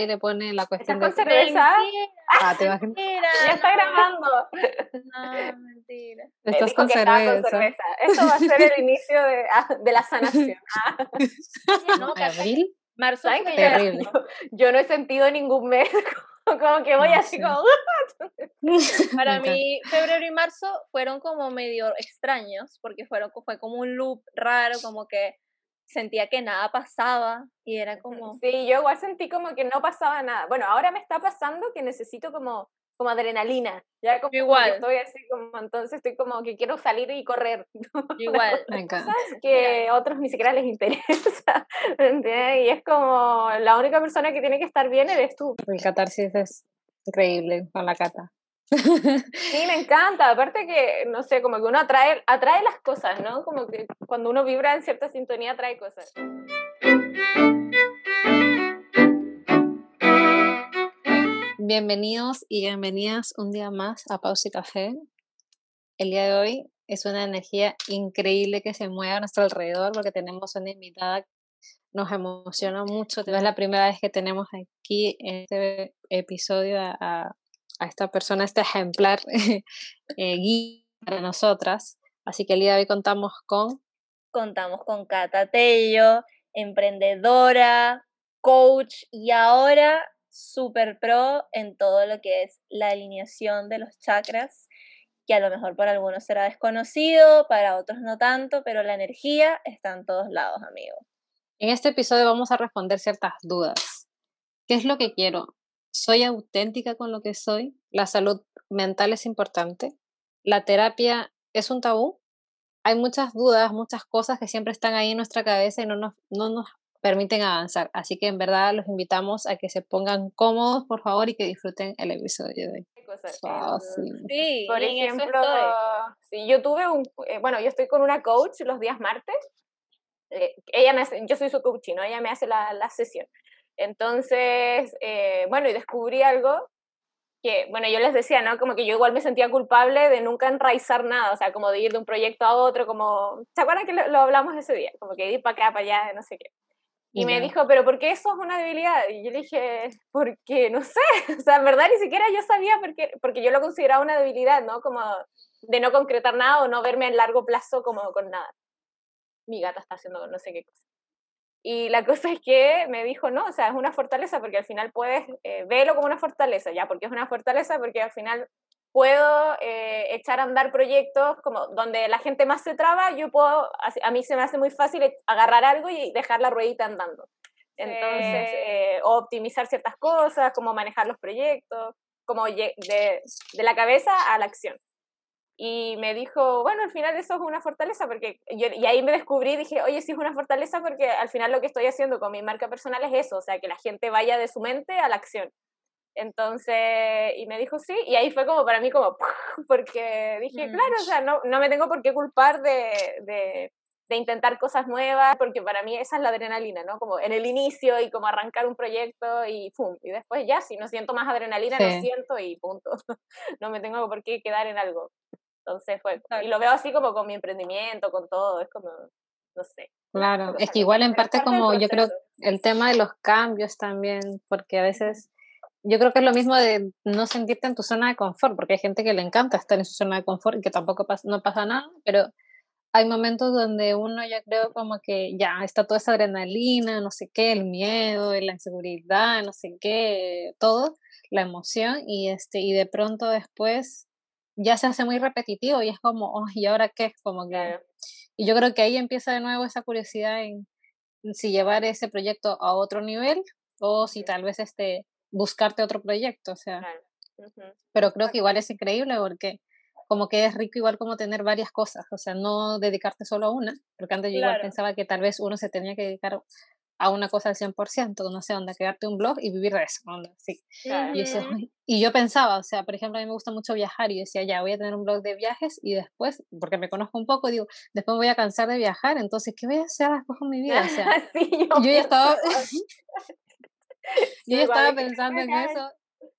y le pone la cuestión de... cerveza? Ah, te imaginas. Ya está grabando. No, mentira. Estás con cerveza. Eso va a ser el inicio de, ah, de la sanación. Ah. No, ¿Abril? Marzo. Terrible. Yo, no he sentido ningún mes. Como que voy así como... Para mí, febrero y marzo fueron como medio extraños, porque fueron, fue como un loop raro, como que sentía que nada pasaba y era como... Sí, yo igual sentí como que no pasaba nada. Bueno, ahora me está pasando que necesito como, como adrenalina. Ya como igual. estoy así como, entonces estoy como que quiero salir y correr. Igual. Me encanta. Que a otros ni siquiera les interesa. Y es como la única persona que tiene que estar bien eres tú. El catarsis es increíble con la cata. Sí, me encanta. Aparte que, no sé, como que uno atrae, atrae las cosas, ¿no? Como que cuando uno vibra en cierta sintonía, atrae cosas. Bienvenidos y bienvenidas un día más a Pausa y Café. El día de hoy es una energía increíble que se mueve a nuestro alrededor porque tenemos una invitada nos emociona mucho. Es la primera vez que tenemos aquí en este episodio a, a esta persona, este ejemplar eh, guía para nosotras. Así que el día de hoy contamos con... Contamos con Cata Tello, emprendedora, coach y ahora super pro en todo lo que es la alineación de los chakras, que a lo mejor para algunos será desconocido, para otros no tanto, pero la energía está en todos lados, amigos. En este episodio vamos a responder ciertas dudas. ¿Qué es lo que quiero? Soy auténtica con lo que soy, la salud mental es importante, la terapia es un tabú. Hay muchas dudas, muchas cosas que siempre están ahí en nuestra cabeza y no nos, no nos permiten avanzar. Así que en verdad los invitamos a que se pongan cómodos, por favor, y que disfruten el episodio de hoy. Sí, por ejemplo, si yo tuve un, eh, bueno, yo estoy con una coach los días martes. Eh, ella me hace, yo soy su coach, ¿no? Ella me hace la, la sesión. Entonces, eh, bueno, y descubrí algo que, bueno, yo les decía, ¿no? Como que yo igual me sentía culpable de nunca enraizar nada, o sea, como de ir de un proyecto a otro, como, ¿se acuerdan que lo, hablamos ese día? Como que ir para acá, para allá, no sé qué. Y me dijo, pero ¿por qué eso es una debilidad? Y yo le dije, porque no sé, o sea, en verdad ni siquiera yo sabía porque, porque yo lo consideraba una debilidad, ¿no? Como de no concretar nada o no verme en largo plazo como con nada. Mi gata está haciendo no sé qué cosa. Y la cosa es que me dijo, no, o sea, es una fortaleza porque al final puedes eh, verlo como una fortaleza, ya, porque es una fortaleza porque al final puedo eh, echar a andar proyectos como donde la gente más se traba, yo puedo, a mí se me hace muy fácil agarrar algo y dejar la ruedita andando. Entonces, eh, optimizar ciertas cosas, como manejar los proyectos, como de, de la cabeza a la acción y me dijo, bueno, al final eso es una fortaleza, porque yo, y ahí me descubrí, dije, oye, sí es una fortaleza porque al final lo que estoy haciendo con mi marca personal es eso, o sea, que la gente vaya de su mente a la acción. Entonces, y me dijo sí, y ahí fue como para mí como, porque dije, mm. claro, o sea, no, no me tengo por qué culpar de, de, de, intentar cosas nuevas, porque para mí esa es la adrenalina, ¿no? Como en el inicio y como arrancar un proyecto y pum, y después ya, si no siento más adrenalina, no siento y punto. no me tengo por qué quedar en algo. Entonces fue, y lo veo así como con mi emprendimiento, con todo, es como, no sé. Claro, es que igual en parte como yo creo el tema de los cambios también, porque a veces yo creo que es lo mismo de no sentirte en tu zona de confort, porque hay gente que le encanta estar en su zona de confort y que tampoco pasa, no pasa nada, pero hay momentos donde uno ya creo como que ya está toda esa adrenalina, no sé qué, el miedo, la inseguridad, no sé qué, todo, la emoción y este y de pronto después ya se hace muy repetitivo y es como, oh, ¿y ahora qué? Como que... Y yo creo que ahí empieza de nuevo esa curiosidad en si llevar ese proyecto a otro nivel o si tal vez este, buscarte otro proyecto, o sea. Pero creo que igual es increíble porque como que es rico igual como tener varias cosas, o sea, no dedicarte solo a una, porque antes yo igual pensaba que tal vez uno se tenía que dedicar a una cosa al 100%, no sé, onda, crearte un blog y vivir de eso, sí. Y, yo pensaba, o sea, por ejemplo, a mí me gusta mucho viajar y yo decía, ya, voy a tener un blog de viajes y después, porque me conozco un poco, digo, después me voy a cansar de viajar, entonces, ¿qué voy a hacer después con mi vida? O sea, yo, ya estaba, yo ya estaba pensando en eso,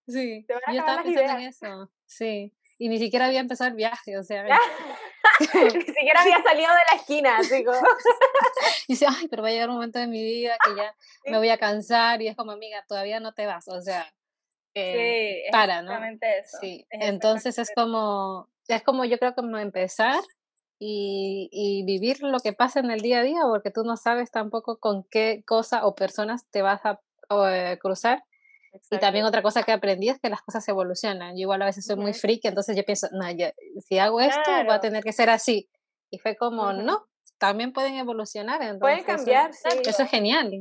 sí, yo estaba pensando en eso, sí, y ni siquiera había empezado el viaje, o sea, Ni siquiera había salido de la esquina, así como... y dice, ay, pero va a llegar un momento de mi vida que ya me voy a cansar y es como, amiga, todavía no te vas, o sea, eh, para, ¿no? Eso, sí, entonces es como, es como yo creo como empezar y, y, vivir lo que pasa en el día a día, porque tú no sabes tampoco con qué cosa o personas te vas a eh, cruzar. Y también otra cosa que aprendí es que las cosas evolucionan. Yo igual a veces soy muy friki, entonces yo pienso, no, si hago esto va a tener que ser así. Y fue como, no, también pueden evolucionar. pueden cambiar, eso, sí. Eso es genial.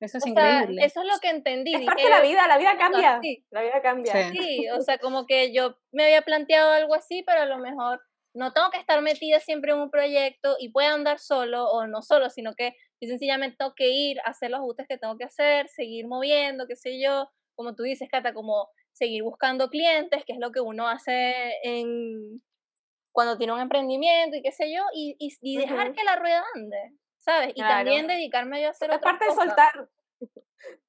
Eso es increíble. eso es lo que entendí. Es parte de la vida, la vida cambia. La vida cambia. Sí. o sea, como que yo me había planteado algo así, pero a lo mejor no tengo que estar metida siempre en un proyecto y puedo andar solo o no solo, sino que yo sencillamente tengo que ir hacer los ajustes que tengo que hacer, seguir moviendo, qué sé yo, como tú dices, Cata, como seguir buscando clientes, que es lo que uno hace en cuando tiene un emprendimiento y qué sé yo, y, y, dejar que la rueda ande, ¿sabes? Y también dedicarme yo a hacer es parte de soltar.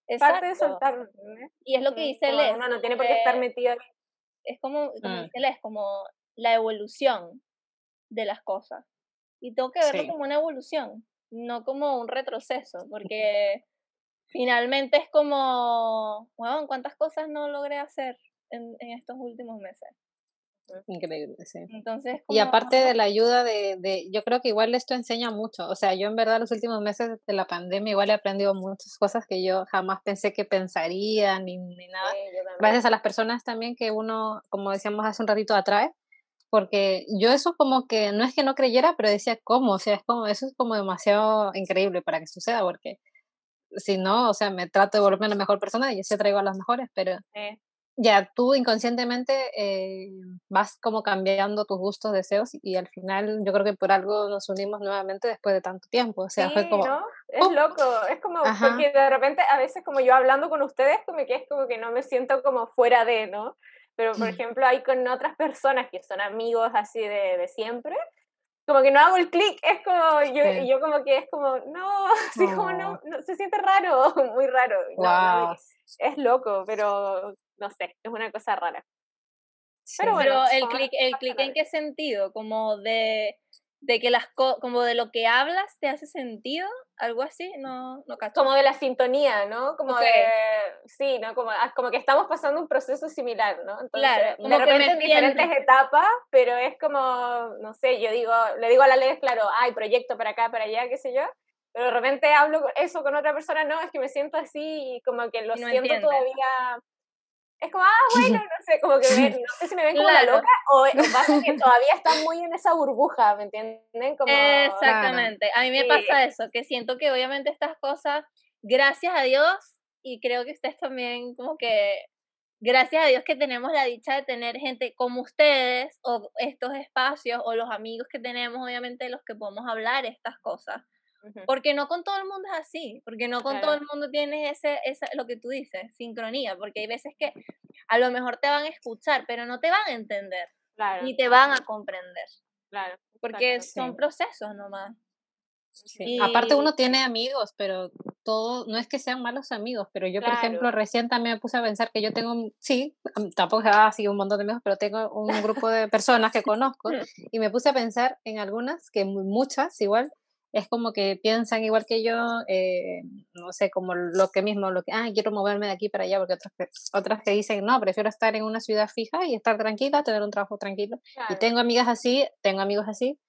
Es parte de soltar. Y es lo que dice Les. Uno no tiene por qué estar metido Es como, como mm. dice Les, como la evolución de las cosas. Y tengo que verlo como una evolución, no como un retroceso, porque finalmente es como, bueno, ¿cuántas cosas no logré hacer en, en estos últimos meses? Increíble, sí. Entonces, y aparte de la ayuda de, de, yo creo que igual esto enseña mucho, o sea, yo en verdad los últimos meses de la pandemia igual he aprendido muchas cosas que yo jamás pensé que pensaría ni, ni nada. Gracias a las personas también que uno, como decíamos hace un ratito, atrae porque yo eso como que no es que no creyera, pero decía, ¿cómo? O sea, es como, eso es como demasiado increíble para que suceda, porque si no, o sea, me trato de volverme la mejor persona y yo sí traigo a las mejores, pero ya tú inconscientemente eh, vas como cambiando tus gustos, deseos y al final yo creo que por algo nos unimos nuevamente después de tanto tiempo, o sea, fue como... ¿no? Es loco, es como, porque de repente a veces como yo hablando con ustedes, como que es como que no me siento como fuera de, ¿no? Pero, por ejemplo, hay con otras personas que son amigos así de, de siempre, como que no hago el clic, es como, yo, yo como que es como, no, así como no, no, se siente raro, muy raro. es loco, pero no sé, es una cosa rara. Pero, bueno, pero el clic, el clic en qué sentido, como de de que las como de lo que hablas te hace sentido, algo así, no, no Como de la sintonía, ¿no? Como de, sí, ¿no? Como, ah, como que estamos pasando un proceso similar, ¿no? Entonces, claro, de repente en diferentes etapas, pero es como, no sé, yo digo, le digo a la ley, claro, hay proyecto para acá, para allá, qué sé yo, pero de repente hablo eso con otra persona, no, es que me siento así y como que lo siento todavía es como, ah, bueno, no sé, como que no sé si me ven como la loca o, pasa que todavía están muy en esa burbuja, ¿me entienden? Como, Exactamente, a mí me pasa eso, que siento que obviamente estas cosas, gracias a Dios, y creo que ustedes también como que, gracias a Dios que tenemos la dicha de tener gente como ustedes, o estos espacios, o los amigos que tenemos, obviamente, los que podemos hablar estas cosas porque no con todo el mundo es así, porque no con todo el mundo tienes ese, esa, lo que tú dices, sincronía, porque hay veces que a lo mejor te van a escuchar, pero no te van a entender, ni te van a comprender. Claro. Porque son procesos nomás. Aparte uno tiene amigos, pero todo, no es que sean malos amigos, pero yo, por ejemplo, recién también me puse a pensar que yo tengo, sí, tampoco así un montón de amigos, pero tengo un grupo de personas que conozco y me puse a pensar en algunas, que muchas igual, es como que piensan igual que yo, eh, no sé, como lo que mismo, lo que, ah, quiero moverme de aquí para allá, porque otras que, otras que dicen, no, prefiero estar en una ciudad fija y estar tranquila, tener un trabajo tranquilo. Y tengo amigas así, tengo amigos así,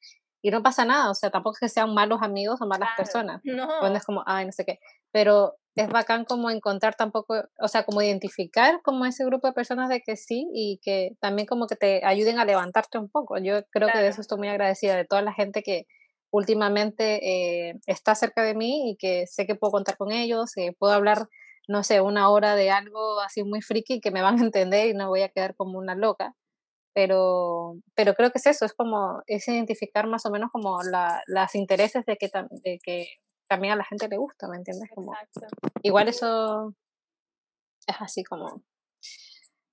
y no pasa nada, o sea, tampoco es que sean malos amigos o malas personas. No. Cuando es como, ay, no sé qué. Pero es bacán como encontrar tampoco, o sea, como identificar como ese grupo de personas de que sí y que también como que te ayuden a levantarte un poco. Yo creo que de eso estoy muy agradecida, de toda la gente que, últimamente eh, está cerca de mí y que sé que puedo contar con ellos, eh, puedo hablar, no sé, una hora de algo así muy friki que me van a entender y no voy a quedar como una loca. Pero, pero creo que es eso, es como, es identificar más o menos como la, las intereses de que, de que también a la gente le gusta, ¿me entiendes? Como, igual eso es así como,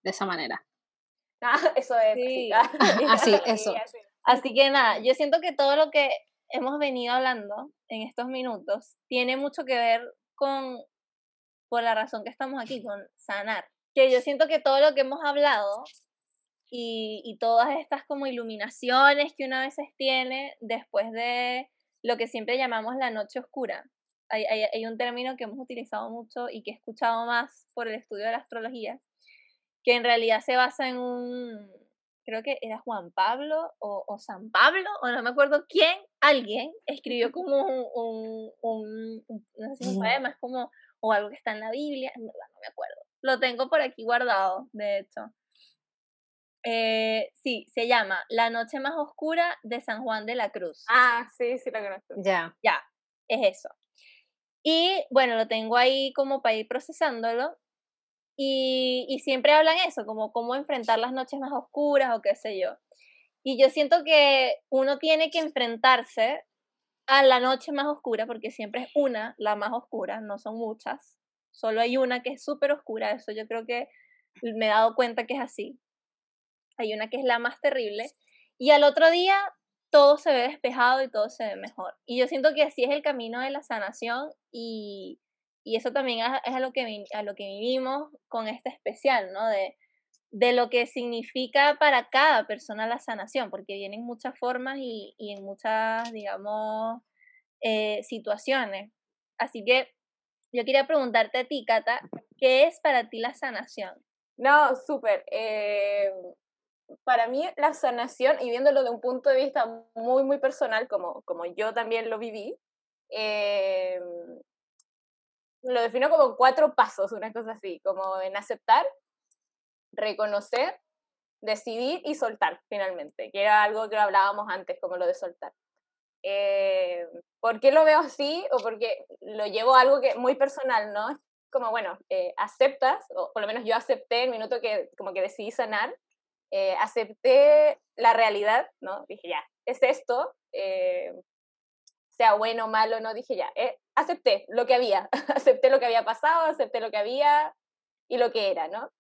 de esa manera. Ah, eso es. Sí. así, eso. Así que nada, yo siento que todo lo que hemos venido hablando en estos minutos tiene mucho que ver con, por la razón que estamos aquí, con sanar. Que yo siento que todo lo que hemos hablado y, y todas estas como iluminaciones que una veces tiene después de lo que siempre llamamos la noche oscura. Hay, hay, hay, un término que hemos utilizado mucho y que he escuchado más por el estudio de la astrología, que en realidad se basa en un, creo que era Juan Pablo o, o San Pablo, o no me acuerdo quién, alguien escribió como un, un, un, no sé si un poema, es como, o algo que está en la Biblia, en verdad no me acuerdo. Lo tengo por aquí guardado, de hecho. Eh, sí, se llama La Noche Más Oscura de San Juan de la Cruz. Ah, sí, sí lo conozco. Ya. Ya, es eso. Y bueno, lo tengo ahí como para ir procesándolo. Y, y siempre hablan eso, como cómo enfrentar las noches más oscuras o qué sé yo. Y yo siento que uno tiene que enfrentarse a la noche más oscura, porque siempre es una, la más oscura, no son muchas. Solo hay una que es súper oscura, eso yo creo que me he dado cuenta que es así. Hay una que es la más terrible. Y al otro día todo se ve despejado y todo se ve mejor. Y yo siento que así es el camino de la sanación y, y eso también es a lo, que, a lo que vivimos con este especial, ¿no? De, de lo que significa para cada persona la sanación, porque viene en muchas formas y, y en muchas, digamos, eh, situaciones. Así que yo quería preguntarte a ti, Cata, ¿qué es para ti la sanación? No, súper. Eh, para mí la sanación, y viéndolo de un punto de vista muy, muy personal, como, como yo también lo viví, eh, lo defino como cuatro pasos, una cosa así, como en aceptar, reconocer, decidir y soltar finalmente, que era algo que hablábamos antes, como lo de soltar. Eh, ¿Por qué lo veo así? O porque lo llevo a algo que muy personal, ¿no? Como, bueno, eh, aceptas, o por lo menos yo acepté el minuto que como que decidí sanar, eh, acepté la realidad, ¿no? Dije, ya, es esto, eh, sea bueno o malo, no, dije, ya, acepté lo que había, acepté lo que había pasado, acepté lo que había y lo que era, ¿no?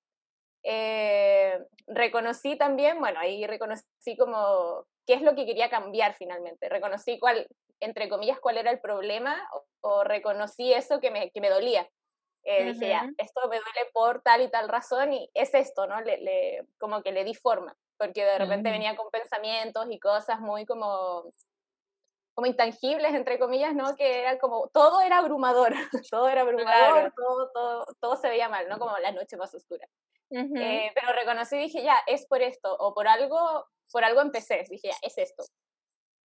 Reconocí también, bueno, ahí reconocí como qué es lo que quería cambiar finalmente, reconocí cuál, entre comillas, cuál era el problema o, o reconocí eso que me, que me dolía. Eh, Dije, ya, esto me duele por tal y tal razón y es esto, ¿no? Le, le como que le di forma, porque de repente venía con pensamientos y cosas muy como, como intangibles, entre comillas, ¿no? Que era como, todo era abrumador, todo era abrumador, todo, todo, todo se veía mal, ¿no? Como la noche más oscura. Eh, pero reconocí dije, ya, es por esto, o por algo, por algo empecé, dije, ya, es esto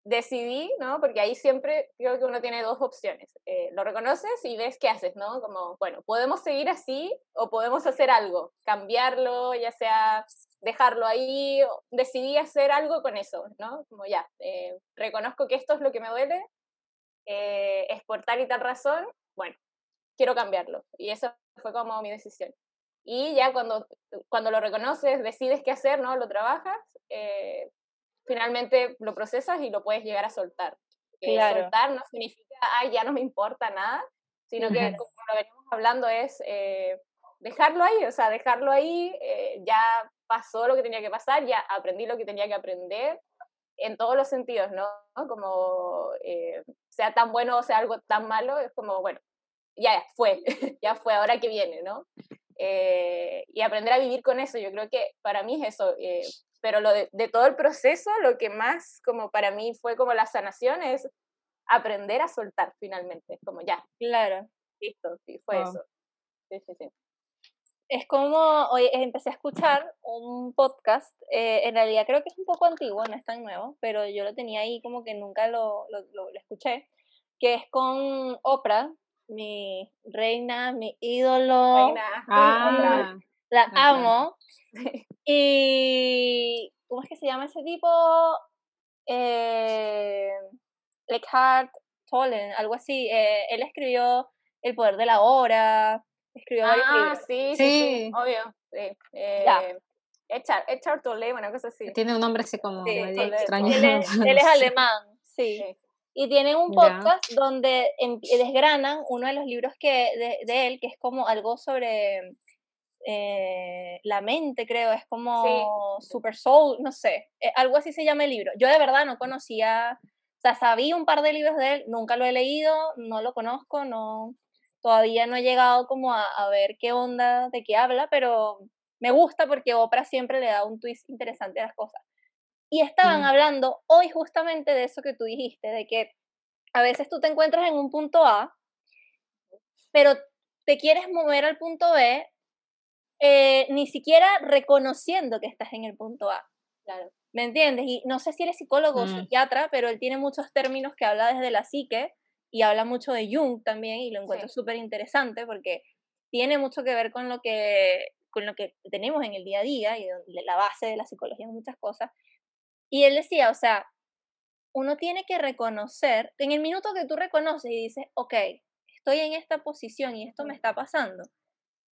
decidí, ¿no? Porque ahí siempre creo que uno tiene dos opciones. Eh, lo reconoces y ves qué haces, ¿no? Como, bueno, podemos seguir así o podemos hacer algo, cambiarlo, ya sea dejarlo ahí, decidí hacer algo con eso, ¿no? Como ya, eh, reconozco que esto es lo que me duele, eh, es por tal y tal razón, bueno, quiero cambiarlo. Y eso fue como mi decisión. Y ya cuando, cuando lo reconoces, decides qué hacer, ¿no? Lo trabajas, eh, finalmente lo procesas y lo puedes llegar a soltar. Claro. Soltar no significa, ay, ya no me importa nada, sino que como lo venimos hablando es eh, dejarlo ahí, o sea, dejarlo ahí, eh, ya pasó lo que tenía que pasar, ya aprendí lo que tenía que aprender en todos los sentidos, ¿no? Como eh, sea tan bueno o sea algo tan malo, es como, bueno, ya fue, ya fue, ahora que viene, ¿no? Eh, y aprender a vivir con eso, yo creo que para mí es eso, eh, pero lo de, de, todo el proceso, lo que más como para mí fue como la sanación es aprender a soltar finalmente, como ya. Claro. Listo, sí, fue oh. eso. Sí, sí, sí. Es como, hoy empecé a escuchar un podcast, eh, en realidad creo que es un poco antiguo, no es tan nuevo, pero yo lo tenía ahí como que nunca lo, lo, lo, lo escuché, que es con Oprah, mi reina, mi ídolo. Reina. Ah, la amo. Y, ¿cómo es que se llama ese tipo? Eh, Eckhart Tolle, algo así. Eh, él escribió El poder de la hora, escribió varios ah, libros. Sí, sí, sí, obvio. Sí. Eh, Eckhart Tolle, una cosa así. Tiene un nombre así como Sí, medio Tolle, extraño. Él es, él es alemán, sí. Sí. Y tienen un podcast donde em- desgranan uno de los libros que de, de él, que es como algo sobre eh, la mente, creo, es como Super Soul, no sé, eh, algo así se llama el libro. Yo de verdad no conocía, o sea, sabía un par de libros de él, nunca lo he leído, no lo conozco, no, todavía no he llegado como a, a ver qué onda, de qué habla, pero me gusta porque Oprah siempre le da un twist interesante a las cosas. Y estaban hablando hoy justamente de eso que tú dijiste, de que a veces tú te encuentras en un punto A, pero te quieres mover al punto B, eh, ni siquiera reconociendo que estás en el punto A. Claro. ¿Me entiendes? Y no sé si eres psicólogo o mm. psiquiatra, pero él tiene muchos términos que habla desde la psique y habla mucho de Jung también y lo encuentro súper interesante porque tiene mucho que ver con lo que, con lo que tenemos en el día a día y la base de la psicología en muchas cosas. Y él decía, o sea, uno tiene que reconocer, en el minuto que tú reconoces y dices, ok, estoy en esta posición y esto me está pasando,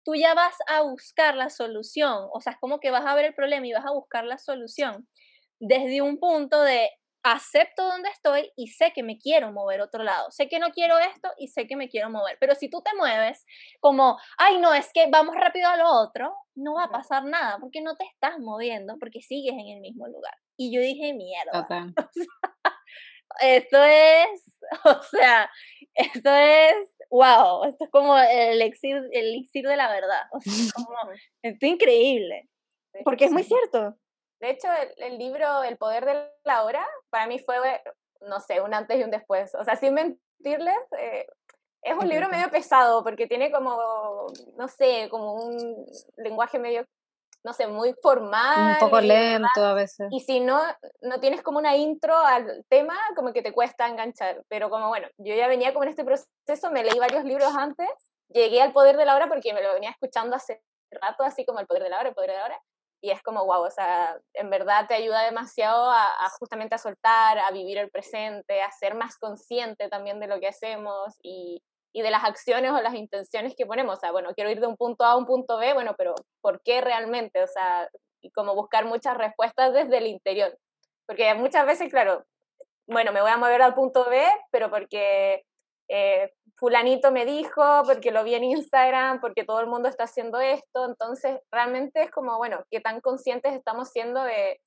tú ya vas a buscar la solución, o sea, es como que vas a ver el problema y vas a buscar la solución desde un punto de acepto donde estoy y sé que me quiero mover otro lado. Sé que no quiero esto y sé que me quiero mover. Pero si tú te mueves como, ay, no, es que vamos rápido a lo otro, no va a pasar nada porque no te estás moviendo, porque sigues en el mismo lugar. Y yo dije, mierda. esto es, o sea, esto es, wow, esto es como el elixir, el elixir de la verdad. O sea, como, esto es increíble. Porque es muy cierto. De hecho, el, libro El poder de la hora, para mí fue, no sé, un antes y un después. O sea, sin mentirles, eh, es un libro medio pesado porque tiene como, no sé, como un lenguaje medio, no sé, muy formal. Un poco lento a veces. Y si no, no tienes como una intro al tema, como que te cuesta enganchar. Pero como, bueno, yo ya venía como en este proceso, me leí varios libros antes, llegué al poder de la hora porque me lo venía escuchando hace rato, así como el poder de la hora, el poder de la hora y es como, wow, o sea, en verdad te ayuda demasiado a, justamente a soltar, a vivir el presente, a ser más consciente también de lo que hacemos y, de las acciones o las intenciones que ponemos. O sea, bueno, quiero ir de un punto A a un punto B, bueno, pero ¿por qué realmente? O sea, y como buscar muchas respuestas desde el interior. Porque muchas veces, claro, bueno, me voy a mover al punto B, pero porque eh, fulanito me dijo, porque lo vi en Instagram, porque todo el mundo está haciendo esto, entonces realmente es como, bueno, qué tan conscientes estamos siendo de,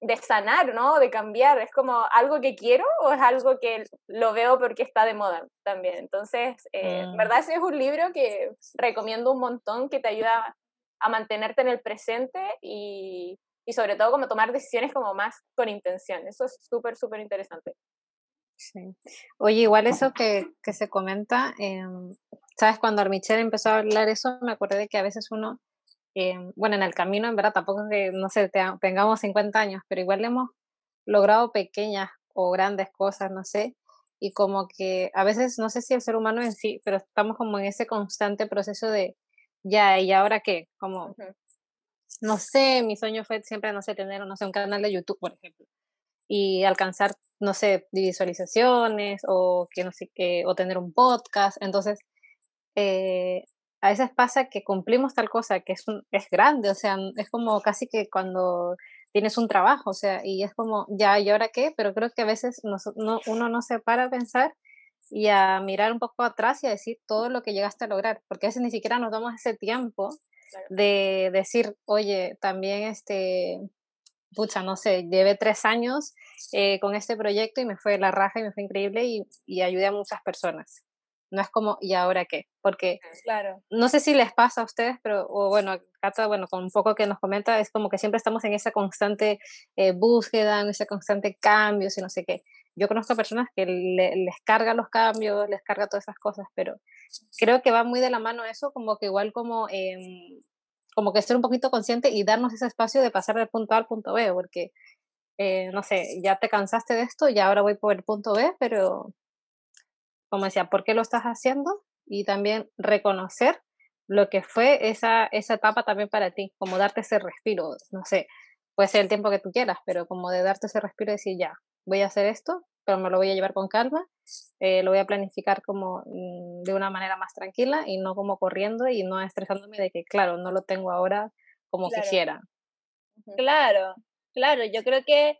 de sanar, ¿no? De cambiar, es como algo que quiero o es algo que lo veo porque está de moda también. Entonces, eh, mm. verdad, ese es un libro que recomiendo un montón, que te ayuda a mantenerte en el presente y, y sobre todo como tomar decisiones como más con intención. Eso es súper, súper interesante. Sí. Oye, igual eso que, que se comenta, em, ¿sabes? Cuando Armichel empezó a hablar eso, me acordé de que a veces uno, em, bueno, en el camino, en verdad, tampoco es que, no sé, tengamos 50 años, pero igual hemos logrado pequeñas o grandes cosas, no sé, y como que a veces, no sé si el ser humano en sí, pero estamos como en ese constante proceso de, ya, ¿y ahora qué? Como, no sé, mi sueño fue siempre, no sé, tener, no sé, un canal de YouTube, por ejemplo y alcanzar, no sé, visualizaciones o que no sé qué, o tener un podcast. Entonces, eh, a veces pasa que cumplimos tal cosa que es, es grande, o sea, es como casi que cuando tienes un trabajo, o sea, y es como, ya, ¿y ahora qué? Pero creo que a veces no, uno no se para a pensar y a mirar un poco atrás y a decir todo lo que llegaste a lograr, porque a veces ni siquiera nos damos ese tiempo de decir, oye, también este, pucha, no sé, llevé tres años eh, con este proyecto y me fue la raja y me fue increíble y, y, ayudé a muchas personas. No es como, ¿y ahora qué? Porque claro. no sé si les pasa a ustedes, pero o bueno, Cata, bueno, con un poco que nos comenta, es como que siempre estamos en esa constante eh, búsqueda, en ese constante cambio, y no sé qué. Yo conozco personas que les carga los cambios, les carga todas esas cosas, pero creo que va muy de la mano eso, como que igual como eh, como que ser un poquito consciente y darnos ese espacio de pasar del punto A al punto B, porque, eh, no sé, ya te cansaste de esto y ahora voy por el punto B, pero, como decía, ¿por qué lo estás haciendo? Y también reconocer lo que fue esa, esa etapa también para ti, como darte ese respiro, no sé, puede ser el tiempo que tú quieras, pero como de darte ese respiro y decir, ya, voy a hacer esto, pero me lo voy a llevar con calma, eh, lo voy a planificar como mm, de una manera más tranquila y no como corriendo y no estresándome de que, claro, no lo tengo ahora como quisiera. Claro, claro, yo creo que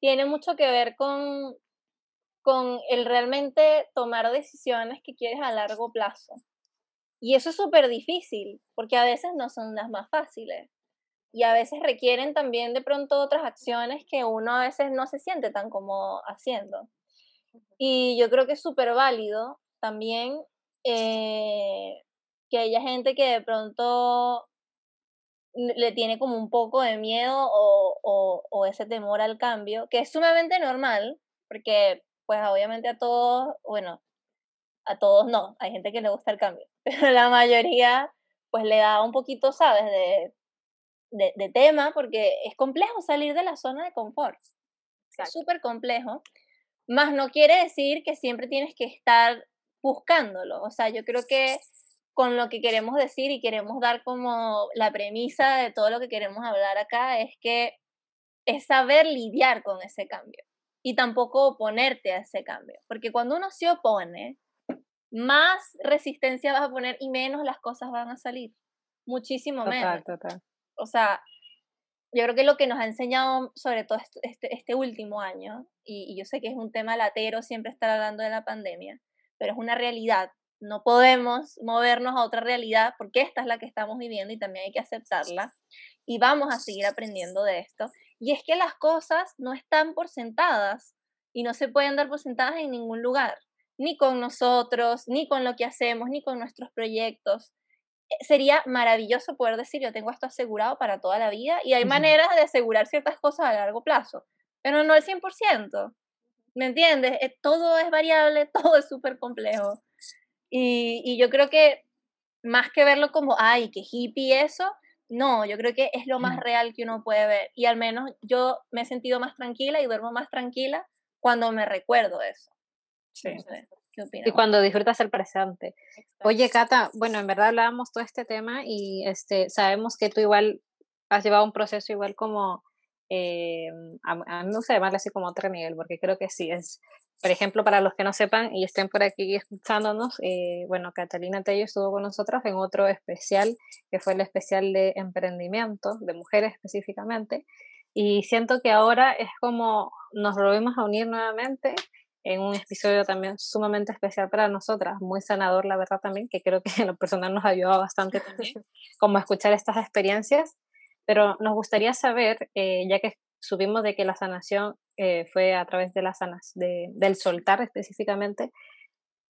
tiene mucho que ver con, con el realmente tomar decisiones que quieres a largo plazo. Y eso es súper difícil, porque a veces no son las más fáciles. Y a veces requieren también de pronto otras acciones que uno a veces no se siente tan como haciendo. Y yo creo que es súper válido también eh, que haya gente que de pronto le tiene como un poco de miedo o, o, o ese temor al cambio, que es sumamente normal, porque pues obviamente a todos, bueno, a todos no, hay gente que le gusta el cambio, pero la mayoría pues le da un poquito, ¿sabes?, de, de, de tema, porque es complejo salir de la zona de confort. Es súper complejo, más no quiere decir que siempre tienes que estar buscándolo. O sea, yo creo que con lo que queremos decir y queremos dar como la premisa de todo lo que queremos hablar acá es que es saber lidiar con ese cambio y tampoco oponerte a ese cambio, porque cuando uno se opone, más resistencia vas a poner y menos las cosas van a salir, muchísimo menos. O sea, yo creo que lo que nos ha enseñado sobre todo este, este último año, y, yo sé que es un tema latero siempre estar hablando de la pandemia, pero es una realidad no podemos movernos a otra realidad porque esta es la que estamos viviendo y también hay que aceptarla y vamos a seguir aprendiendo de esto. Y es que las cosas no están por sentadas y no se pueden dar por sentadas en ningún lugar, ni con nosotros, ni con lo que hacemos, ni con nuestros proyectos. Sería maravilloso poder decir, yo tengo esto asegurado para toda la vida y hay maneras de asegurar ciertas cosas a largo plazo, pero no el 100%. ¿Me entiendes? Eh, todo es variable, todo es súper complejo. Y, y yo creo que más que verlo como, ay, qué hippie eso, no, yo creo que es lo más real que uno puede ver. Y al menos yo me he sentido más tranquila y duermo más tranquila cuando me recuerdo eso. Sí. Y cuando disfrutas el presente. Oye, Cata, bueno, en verdad hablábamos todo este tema y este, sabemos que tú igual has llevado un proceso igual como eh, a, mí me gusta llamarle así como otro nivel, porque creo que sí, es, por ejemplo, para los que no sepan y estén por aquí escuchándonos, eh, bueno, Catalina Tello estuvo con nosotros en otro especial, que fue el especial de emprendimiento, de mujeres específicamente, y siento que ahora es como nos volvemos a unir nuevamente en un episodio también sumamente especial para nosotras, muy sanador, la verdad también, que creo que en lo personal nos ayudado bastante también, como escuchar estas experiencias pero nos gustaría saber, eh, ya que subimos de que la sanación eh, fue a través de las sanas, de, del soltar específicamente,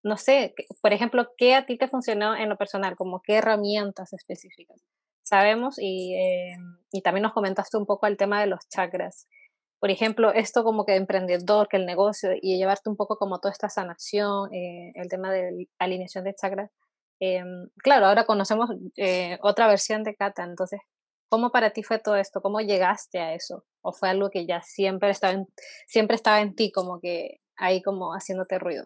no sé, por ejemplo, ¿qué a ti te funcionó en lo personal? Como qué herramientas específicas. Sabemos y, eh, y también nos comentaste un poco el tema de los chakras. Por ejemplo, esto como que emprendedor, que el negocio y llevarte un poco como toda esta sanación, el tema de alineación de chakras. claro, ahora conocemos otra versión de Kata, entonces, ¿Cómo para ti fue todo esto? ¿Cómo llegaste a eso? ¿O fue algo que ya siempre estaba en, siempre estaba en ti, como que ahí como haciéndote ruido?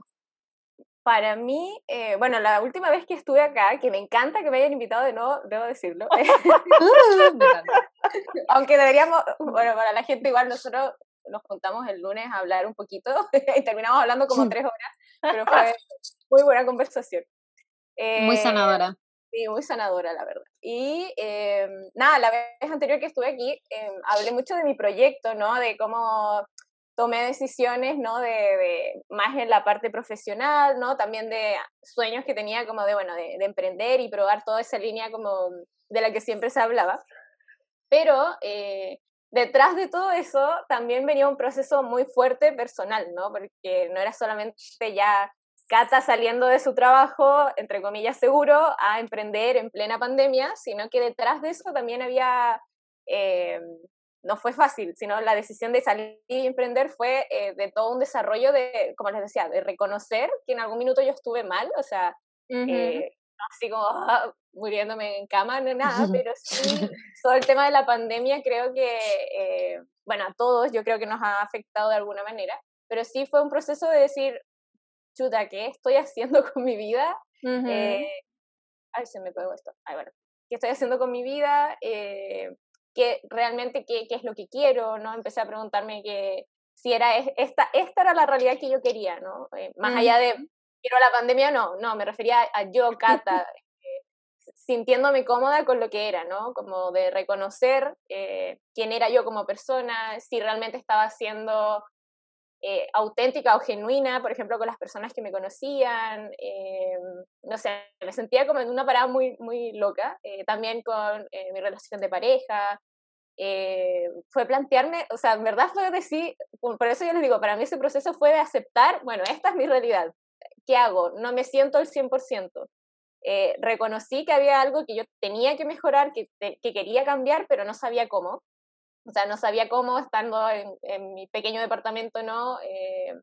Para mí, eh, bueno, la última vez que estuve acá, que me encanta que me hayan invitado de nuevo, debo decirlo. Aunque deberíamos, bueno, para la gente igual nosotros nos juntamos el lunes a hablar un poquito y terminamos hablando como tres horas, pero fue muy buena conversación. muy sanadora. Sí, muy sanadora, la verdad. Y em, nada, la vez anterior que estuve aquí, em, hablé mucho de mi proyecto, ¿no? De cómo tomé decisiones, ¿no? De, de, más en la parte profesional, ¿no? También de sueños que tenía como de, bueno, de, de, emprender y probar toda esa línea como de la que siempre se hablaba. Pero eh, detrás de todo eso también venía un proceso muy fuerte personal, ¿no? Porque no era solamente ya Cata saliendo de su trabajo, entre comillas, seguro, a emprender en plena pandemia, sino que detrás de eso también había, eh, no fue fácil, sino la decisión de salir y emprender fue eh, de todo un desarrollo de, como les decía, de reconocer que en algún minuto yo estuve mal, o sea, eh, así como ah, muriéndome en cama, no nada, pero sí, todo el tema de la pandemia creo que, bueno, a todos yo creo que nos ha afectado de alguna manera, pero sí fue un proceso de decir, chuta, ¿qué estoy haciendo con mi vida? eh, ay, se me pegó esto. Ay, bueno, ¿qué estoy haciendo con mi vida? Eh, ¿qué, realmente qué, qué, es lo que quiero? ¿no? Empecé a preguntarme que si era esta, esta era la realidad que yo quería, ¿no? Eh, más allá de, quiero la pandemia, no, no, me refería a, yo, Cata, eh, sintiéndome cómoda con lo que era, ¿no? Como de reconocer eh, quién era yo como persona, si realmente estaba haciendo eh, auténtica o genuina, por ejemplo, con las personas que me conocían. Eh, no sé, me sentía como en una parada muy, muy loca. Eh, también con eh, mi relación de pareja. Eh, fue plantearme, o sea, en verdad fue decir, por eso yo les digo, para mí ese proceso fue de aceptar, bueno, esta es mi realidad. ¿Qué hago? No me siento al 100%. eh, reconocí que había algo que yo tenía que mejorar, que, que, quería cambiar, pero no sabía cómo. O sea, no sabía cómo, estando en, mi pequeño departamento, ¿no? Eh,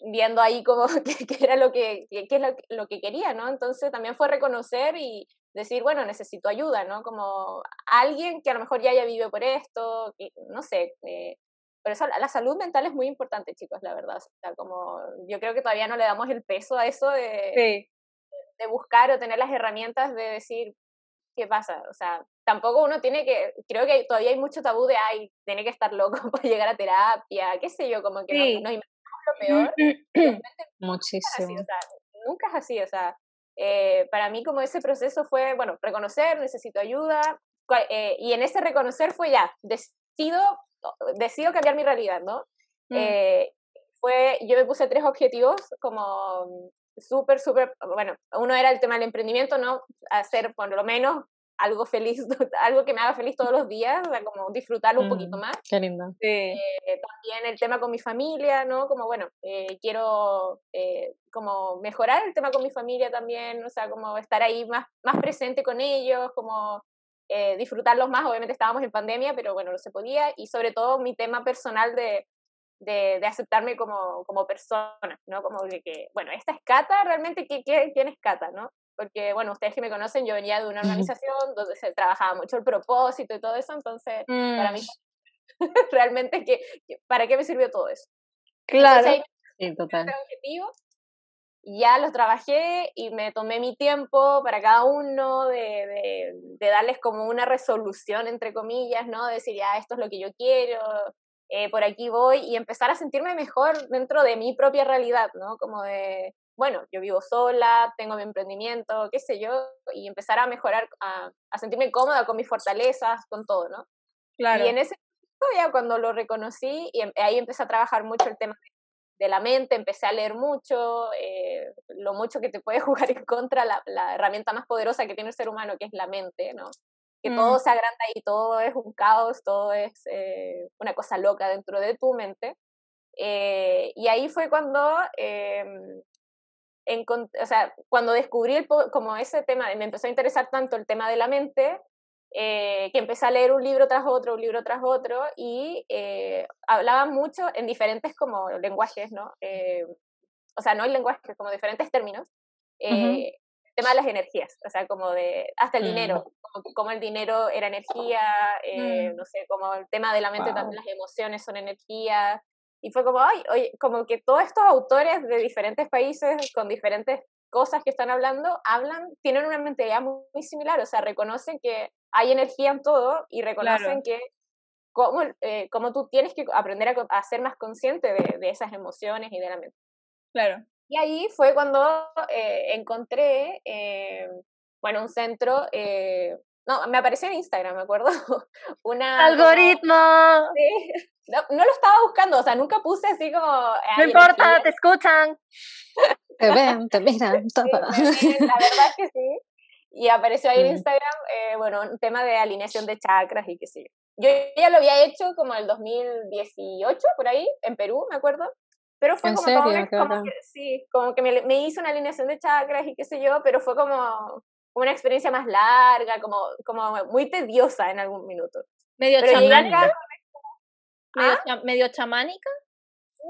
viendo ahí cómo, qué, era lo que, qué, es lo, lo, que quería, ¿no? Entonces también fue reconocer y decir, bueno, necesito ayuda, ¿no? Como alguien que a lo mejor ya haya vivido por esto, no sé, eh, por eso la salud mental es muy importante, chicos, la verdad. O sea, como yo creo que todavía no le damos el peso a eso de, de buscar o tener las herramientas de decir qué pasa. O sea, tampoco uno tiene que, creo que todavía hay mucho tabú de, ay, tiene que estar loco para llegar a terapia, qué sé yo, como que nos, imaginamos lo peor. Muchísimo. Nunca es así, o sea, eh, para mí como ese proceso fue, bueno, reconocer, necesito ayuda, eh, y en ese reconocer fue ya, decido decido cambiar mi realidad, ¿no? Mm. Eh, fue, yo me puse tres objetivos como súper, súper, bueno, uno era el tema del emprendimiento, ¿no? Hacer por lo menos algo feliz, algo que me haga feliz todos los días, o sea, como disfrutarlo un poquito mm, más. Qué lindo. Eh, también el tema con mi familia, ¿no? Como, bueno, eh, quiero como mejorar el tema con mi familia también, o sea, como estar ahí más, más presente con ellos, como eh, disfrutarlos más. Obviamente estábamos en pandemia, pero bueno, no se podía. Y sobre todo mi tema personal de, de, aceptarme como, como persona, ¿no? Como que, bueno, esta es Cata, realmente, ¿qué, quién es Cata, no? Porque, bueno, ustedes que me conocen, yo venía de una organización donde se trabajaba mucho el propósito y todo eso, entonces, para mí, mm. realmente, que, ¿para qué me sirvió todo eso? Claro. sí, total. Objetivo, ya los trabajé y me tomé mi tiempo para cada uno de, de, darles como una resolución, entre comillas, ¿no? De decir, ya, esto es lo que yo quiero, eh, por aquí voy, y empezar a sentirme mejor dentro de mi propia realidad, ¿no? Como de, bueno, yo vivo sola, tengo mi emprendimiento, qué sé yo, y empezar a mejorar, a, a sentirme cómoda con mis fortalezas, con todo, ¿no? Claro. Y en ese momento ya cuando lo reconocí, y em, ahí empecé a trabajar mucho el tema de la mente, empecé a leer mucho, eh, lo mucho que te puede jugar en contra la, la, herramienta más poderosa que tiene el ser humano, que es la mente, ¿no? Que todo mm. se agranda y todo es un caos, todo es eh, una cosa loca dentro de tu mente. Eh, y ahí fue cuando, em, o sea, cuando descubrí el, como ese tema, me empezó a interesar tanto el tema de la mente, eh, que empecé a leer un libro tras otro, un libro tras otro, y eh, hablaba mucho en diferentes como lenguajes, ¿no? Eh, o sea, no en lenguajes, como diferentes términos, el tema de las energías, o sea, como de, hasta el dinero, mm. como, el dinero era energía, mm. no sé, como el tema de la mente también, las emociones son energía, y fue como, ay, oye, como que todos estos autores de diferentes países, con diferentes cosas que están hablando, hablan, tienen una mentalidad muy, similar, o sea, reconocen que hay energía en todo y reconocen que cómo, eh, tú tienes que aprender a, ser más consciente de, esas emociones y de la mente. Claro. Y ahí fue cuando eh, encontré, eh, bueno, un centro, no, me apareció en Instagram, me acuerdo, una... ¡Algoritmo! no, no, lo estaba buscando, o sea, nunca puse así como... No importa, te escuchan. Te ven, te miran, todo. la verdad es que sí. Y apareció ahí en Instagram, eh, bueno, un tema de alineación de chakras y qué sé yo. Yo ya lo había hecho como el 2018, por ahí, en Perú, me acuerdo. Pero fue como, como, que, sí, como que me, me, hizo una alineación de chakras y qué sé yo, pero fue como una experiencia más larga, como, como muy tediosa en algún minuto. ¿Medio chamánica? ¿Medio, ¿Medio chamánica?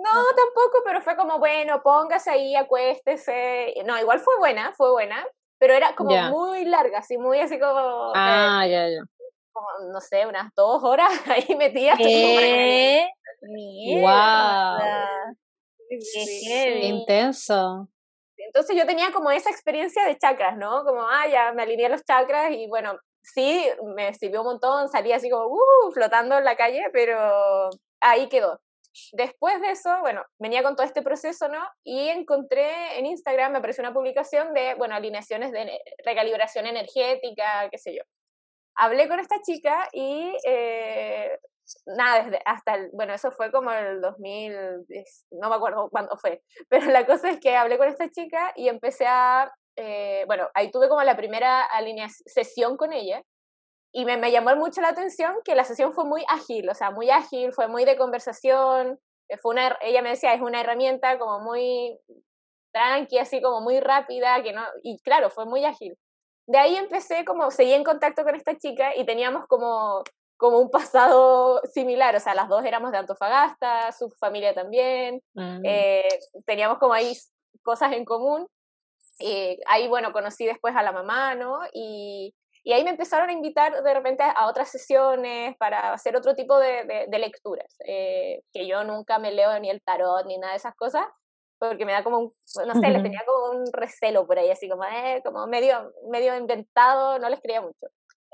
No, tampoco, pero fue como, bueno, póngase ahí, acuéstese. No, igual fue buena, fue buena, pero era como muy larga, así, muy así como... Ah, ya, ya. Como, no sé, unas dos horas ahí metidas. ¿Qué? ¡Wow! Qué intenso. Entonces yo tenía como esa experiencia de chakras, ¿no? Como, ah, ya me alineé los chakras y bueno, sí, me sirvió un montón, salí así como, uh, flotando en la calle, pero ahí quedó. Después de eso, bueno, venía con todo este proceso, ¿no? Y encontré en Instagram, me apareció una publicación de, bueno, alineaciones de recalibración energética, qué sé yo. Hablé con esta chica y eh, nada, desde hasta el, bueno, eso fue como el 2000, no me acuerdo cuándo fue, pero la cosa es que hablé con esta chica y empecé a, eh, bueno, ahí tuve como la primera sesión con ella y me, me, llamó mucho la atención que la sesión fue muy ágil, o sea, muy ágil, fue muy de conversación, eh, fue una, ella me decía, es una herramienta como muy, tranqui, así como muy rápida, que no, y claro, fue muy ágil. De ahí empecé como, seguí en contacto con esta chica y teníamos como, como un pasado similar, o sea, las dos éramos de Antofagasta, su familia también, Mm. eh, teníamos como ahí cosas en común. Eh, ahí, bueno, conocí después a la mamá, ¿no? Y, y ahí me empezaron a invitar de repente a otras sesiones para hacer otro tipo de, de, de lecturas, eh, que yo nunca me leo ni el tarot ni nada de esas cosas, porque me da como un, no sé, les tenía como un recelo por ahí, así como, eh, como medio, medio inventado, no les creía mucho.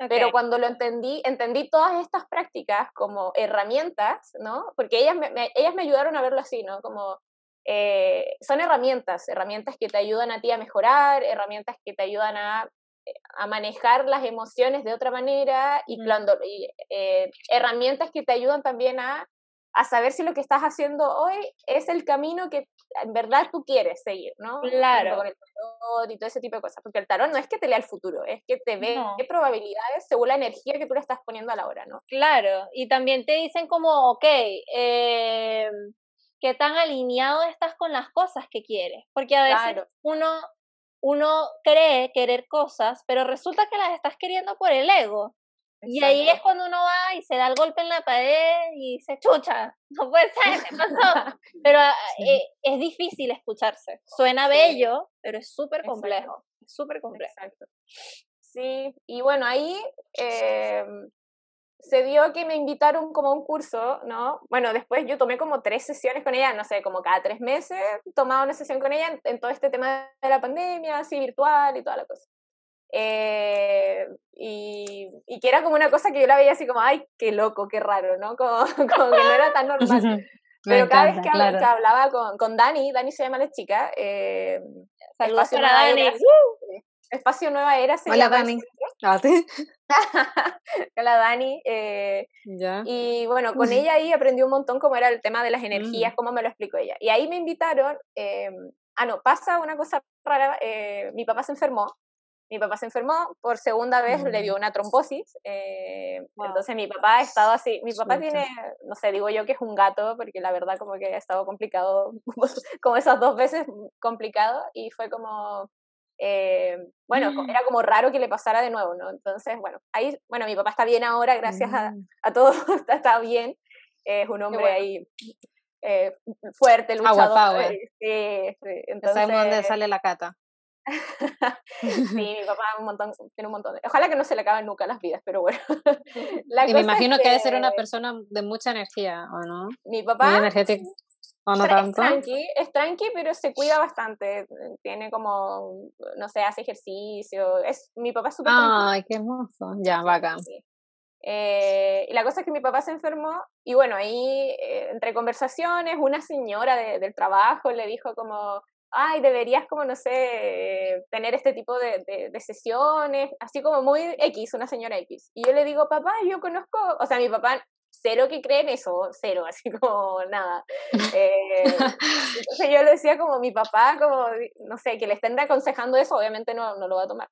Pero cuando lo entendí, entendí todas estas prácticas como herramientas, ¿no? Porque ellas me, me- ellas me ayudaron a verlo así, ¿no? Como eh, son herramientas, herramientas que te ayudan a ti a mejorar, herramientas que te ayudan a, eh, a manejar las emociones de otra manera y, Mm. cuando, y, eh, herramientas que te ayudan también a, a saber si lo que estás haciendo hoy es el camino que en verdad tú quieres seguir, ¿no? Claro. Con el tarot y todo ese tipo de cosas, porque el tarot no es que te lea el futuro, es que te ve No. probabilidades según la energía que tú le estás poniendo a la hora, ¿no? Claro, y también te dicen como, ok, eh, ¿qué tan alineado estás con las cosas que quieres? Porque a veces Claro. uno, uno cree querer cosas, pero resulta que las estás queriendo por el ego. Y ahí es cuando uno va y se da el golpe en la pared y dice, chucha, no puede ser, ¿qué pasó? Pero ah, eh, es difícil escucharse. Suena Sí. bello, pero es súper complejo. Es súper complejo. Exacto. Sí, y bueno, ahí eh, se dio que me invitaron como a un curso, ¿no? Bueno, después yo tomé como tres sesiones con ella, no sé, como cada tres meses tomaba una sesión con ella en, en todo este tema de la pandemia, así virtual y toda la cosa. Eh, y, y que era como una cosa que yo la veía así como, ay, qué loco, qué raro, ¿no? Como, como que no era tan normal. Pero cada vez encanta, que, claro. que hablaba con, con Dani, Dani se llama la chica, eh, Saludos Espacio para Nueva Dani. Era, Espacio Nueva Era se Hola, Dani. Ah. Hola Dani. eh, Ya. y bueno, con ella ahí aprendí un montón cómo era el tema de las Mm. energías, cómo me lo explicó ella. Y ahí me invitaron, eh, ah, no, pasa una cosa rara, eh, mi papá se enfermó, mi papá se enfermó, por segunda vez le dio Mm. una trombosis, eh, Wow. entonces mi papá ha estado así, mi papá Chuta. tiene, no sé, digo yo que es un gato, porque la verdad como que ha estado complicado, como esas dos veces complicado, y fue como, eh, bueno, Mm. era como raro que le pasara de nuevo, ¿no? Entonces, bueno, ahí, bueno, mi papá está bien ahora, gracias a, Mm. a todo, está, está bien, es un hombre bueno. ahí eh, fuerte, Agua luchador. power. eh, Sí, sí, Ya sabemos dónde entonces, sale la cata. sí, mi papá un montón, tiene un montón. de- Ojalá que no se le acaben nunca las vidas, pero bueno. La Y me cosa es imagino que debe ser una que persona de mucha energía, ¿o no? Mi Muy papá energético. ¿O no tra- es tanto? tranqui, es tranqui, pero se cuida bastante. Tiene como, no sé, hace ejercicio. Es, mi papá es súper tranquilo. Ay, qué hermoso. Ya, bacán. Sí. Eh, y la cosa es que mi papá se enfermó y bueno, ahí eh, entre conversaciones una señora de- del trabajo le dijo como, ay, deberías como, no sé, tener este tipo de, de- de sesiones, así como muy X, una señora X. Y yo le digo, papá, yo conozco, o sea, mi papá cero que cree en eso, cero, así como nada. Eh, entonces yo le decía como mi papá, como, no sé, que le estén aconsejando eso, obviamente no, no lo va a tomar.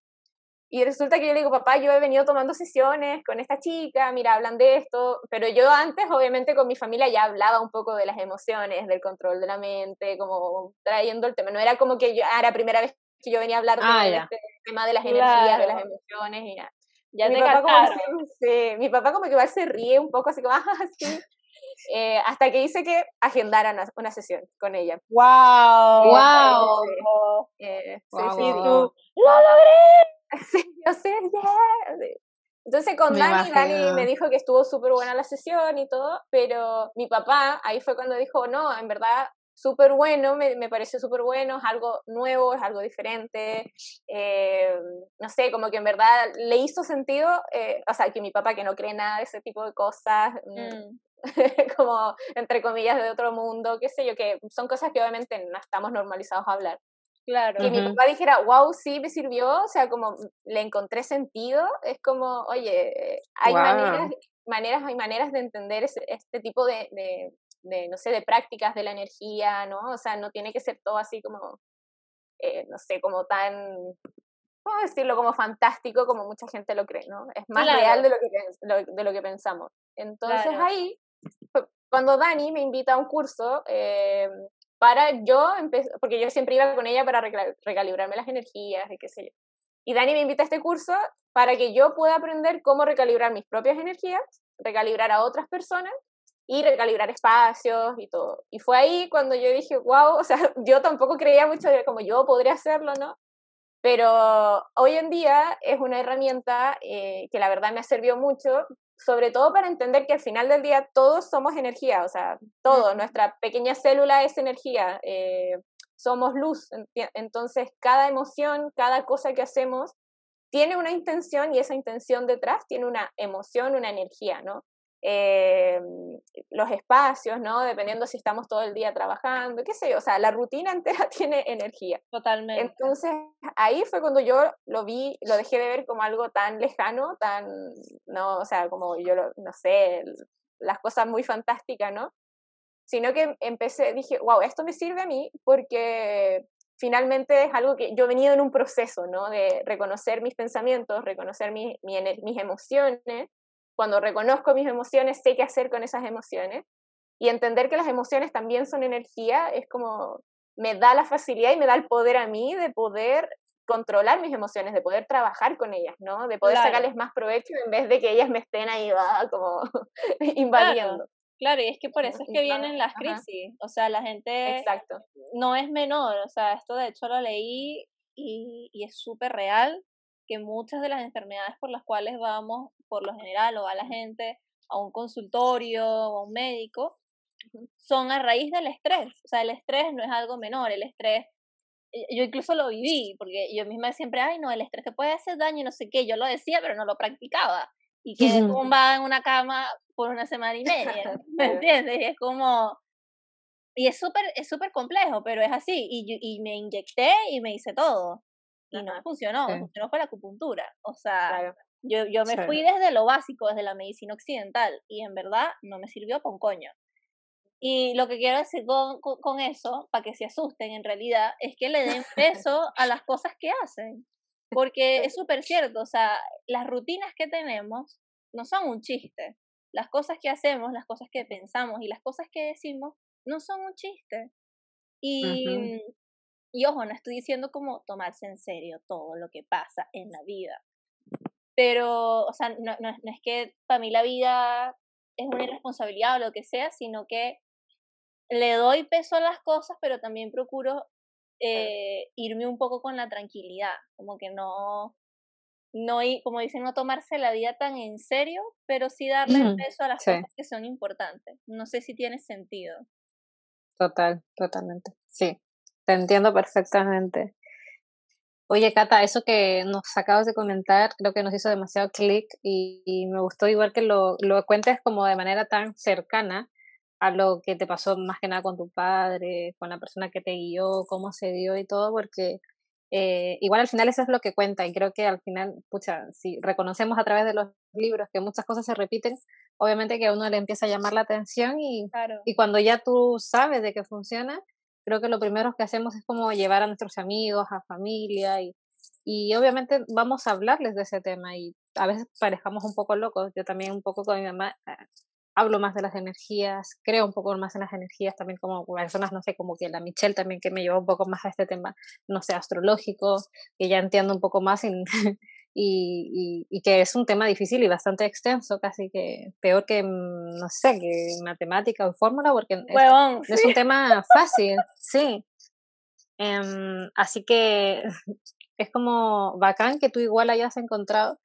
Y resulta que yo le digo, papá, yo he venido tomando sesiones con esta chica, mira, hablan de esto, pero yo antes, obviamente, con mi familia ya hablaba un poco de las emociones, del control de la mente, como trayendo el tema. No era como que yo, ah, era la primera vez que yo venía a hablar de, Ah, este tema de las energías, de las emociones y ya. Ya mi papá como sí, mi papá como que igual se ríe un poco, así como, ah, sí. Eh, hasta que hice que agendaran una, una sesión con ella. ¡Wow! ¡Wow! Eh, sí, Guau, sí, sí. tú, ¡lo logré! Sí, yo sé, yeah. Entonces con Me Dani, Dani me dijo que estuvo súper buena la sesión y todo, pero mi papá ahí fue cuando dijo, no, en verdad, súper bueno, me, me pareció súper bueno, es algo nuevo, es algo diferente, eh, no sé, como que en verdad le hizo sentido, eh, o sea, que mi papá que no cree nada de ese tipo de cosas, mm, Mm, como entre comillas de otro mundo, qué sé yo, que son cosas que obviamente no estamos normalizados a hablar claro. que mi papá dijera, wow, sí me sirvió, o sea, como le encontré sentido, es como, oye, hay maneras, maneras, hay maneras de entender ese- este tipo de, de, de, no sé, de prácticas de la energía, ¿no? O sea, no tiene que ser todo así como, eh, no sé, como tan, ¿cómo decirlo? Como fantástico como mucha gente lo cree, ¿no? Es más Claro. real de lo que, de lo que pensamos. Entonces Claro. ahí, cuando Dani me invita a un curso, eh, para yo empezar, porque yo siempre iba con ella para recalibrarme las energías y qué sé yo. Y Dani me invita a este curso para que yo pueda aprender cómo recalibrar mis propias energías, recalibrar a otras personas y recalibrar espacios y todo. Y fue ahí cuando yo dije, wow, o sea, yo tampoco creía mucho de como yo podría hacerlo, ¿no? Pero hoy en día es una herramienta eh, que la verdad me ha servido mucho, sobre todo para entender que al final del día todos somos energía, o sea, todo, nuestra pequeña célula es energía, eh, somos luz, entonces cada emoción, cada cosa que hacemos tiene una intención y esa intención detrás tiene una emoción, una energía, ¿no? Eh, los espacios, ¿no? Dependiendo si estamos todo el día trabajando, qué sé yo, o sea, la rutina entera tiene energía. Totalmente. Entonces, ahí fue cuando yo lo vi, lo dejé de ver como algo tan lejano, tan, no, o sea, como yo, no sé, las cosas muy fantásticas, ¿no? Sino que empecé, dije, wow, esto me sirve a mí porque finalmente es algo que yo he venido en un proceso, ¿no? De reconocer mis pensamientos, reconocer mi, mis emociones cuando reconozco mis emociones, sé qué hacer con esas emociones. Y entender que las emociones también son energía es como me da la facilidad y me da el poder a mí de poder controlar mis emociones, de poder trabajar con ellas, ¿no? De poder sacarles más provecho en vez de que ellas me estén ahí va, como invadiendo. Claro, y es que por eso es que vienen las crisis. O sea, la gente Exacto. no es menor. O sea, esto de hecho lo leí y, y es súper real que muchas de las enfermedades por las cuales vamos, por lo general, o va la gente a un consultorio o a un médico, son a raíz del estrés. O sea, el estrés no es algo menor, el estrés, eh, yo incluso lo viví, porque yo misma siempre, ay, no, el estrés te puede hacer daño y no sé qué, yo lo decía, pero no lo practicaba. Y quedé tumbada en una cama por una semana y media, ¿me entiendes? Y es como, y es súper es súper complejo, pero es así. Y, y me inyecté y me hice todo y no funcionó, funcionó con la acupuntura. O sea, yo, yo me fui desde lo básico, desde la medicina occidental, y en verdad no me sirvió con coño. Y lo que quiero decir con, con, eso, para que se asusten en realidad, es que le den peso a las cosas que hacen. Porque es súper cierto, o sea, las rutinas que tenemos no son un chiste. Las cosas que hacemos, las cosas que pensamos y las cosas que decimos no son un chiste. Y, y ojo, no estoy diciendo como tomarse en serio todo lo que pasa en la vida. Pero, o sea, no, no, es que para mí la vida es una irresponsabilidad o lo que sea, sino que le doy peso a las cosas, pero también procuro eh, irme un poco con la tranquilidad, como que no, no, como dicen, no tomarse la vida tan en serio, pero sí darle peso a las cosas que son importantes. No sé si tiene sentido. Total, totalmente. Sí, te entiendo perfectamente. Oye, Cata, eso que nos acabas de comentar creo que nos hizo demasiado clic y, me gustó igual que lo, lo cuentes como de manera tan cercana a lo que te pasó más que nada con tu padre, con la persona que te guió, cómo se dio y todo, porque eh, igual al final eso es lo que cuenta y creo que al final, pucha, si reconocemos a través de los libros que muchas cosas se repiten, obviamente que a uno le empieza a llamar la atención y, y cuando ya tú sabes de que funciona, creo que lo primero que hacemos es como llevar a nuestros amigos, a familia y, y obviamente vamos a hablarles de ese tema y a veces parejamos un poco locos. Yo también un poco con mi mamá eh, hablo más de las energías, creo un poco más en las energías también como personas, no sé, como que la Michelle también que me llevó un poco más a este tema, no sé, astrológico, que ya entiendo un poco más y, y, que es un tema difícil y bastante extenso, casi que peor que, mm, no sé, que matemática o fórmula, porque es, un tema fácil, sí. Em, así que es como bacán que tú igual hayas encontrado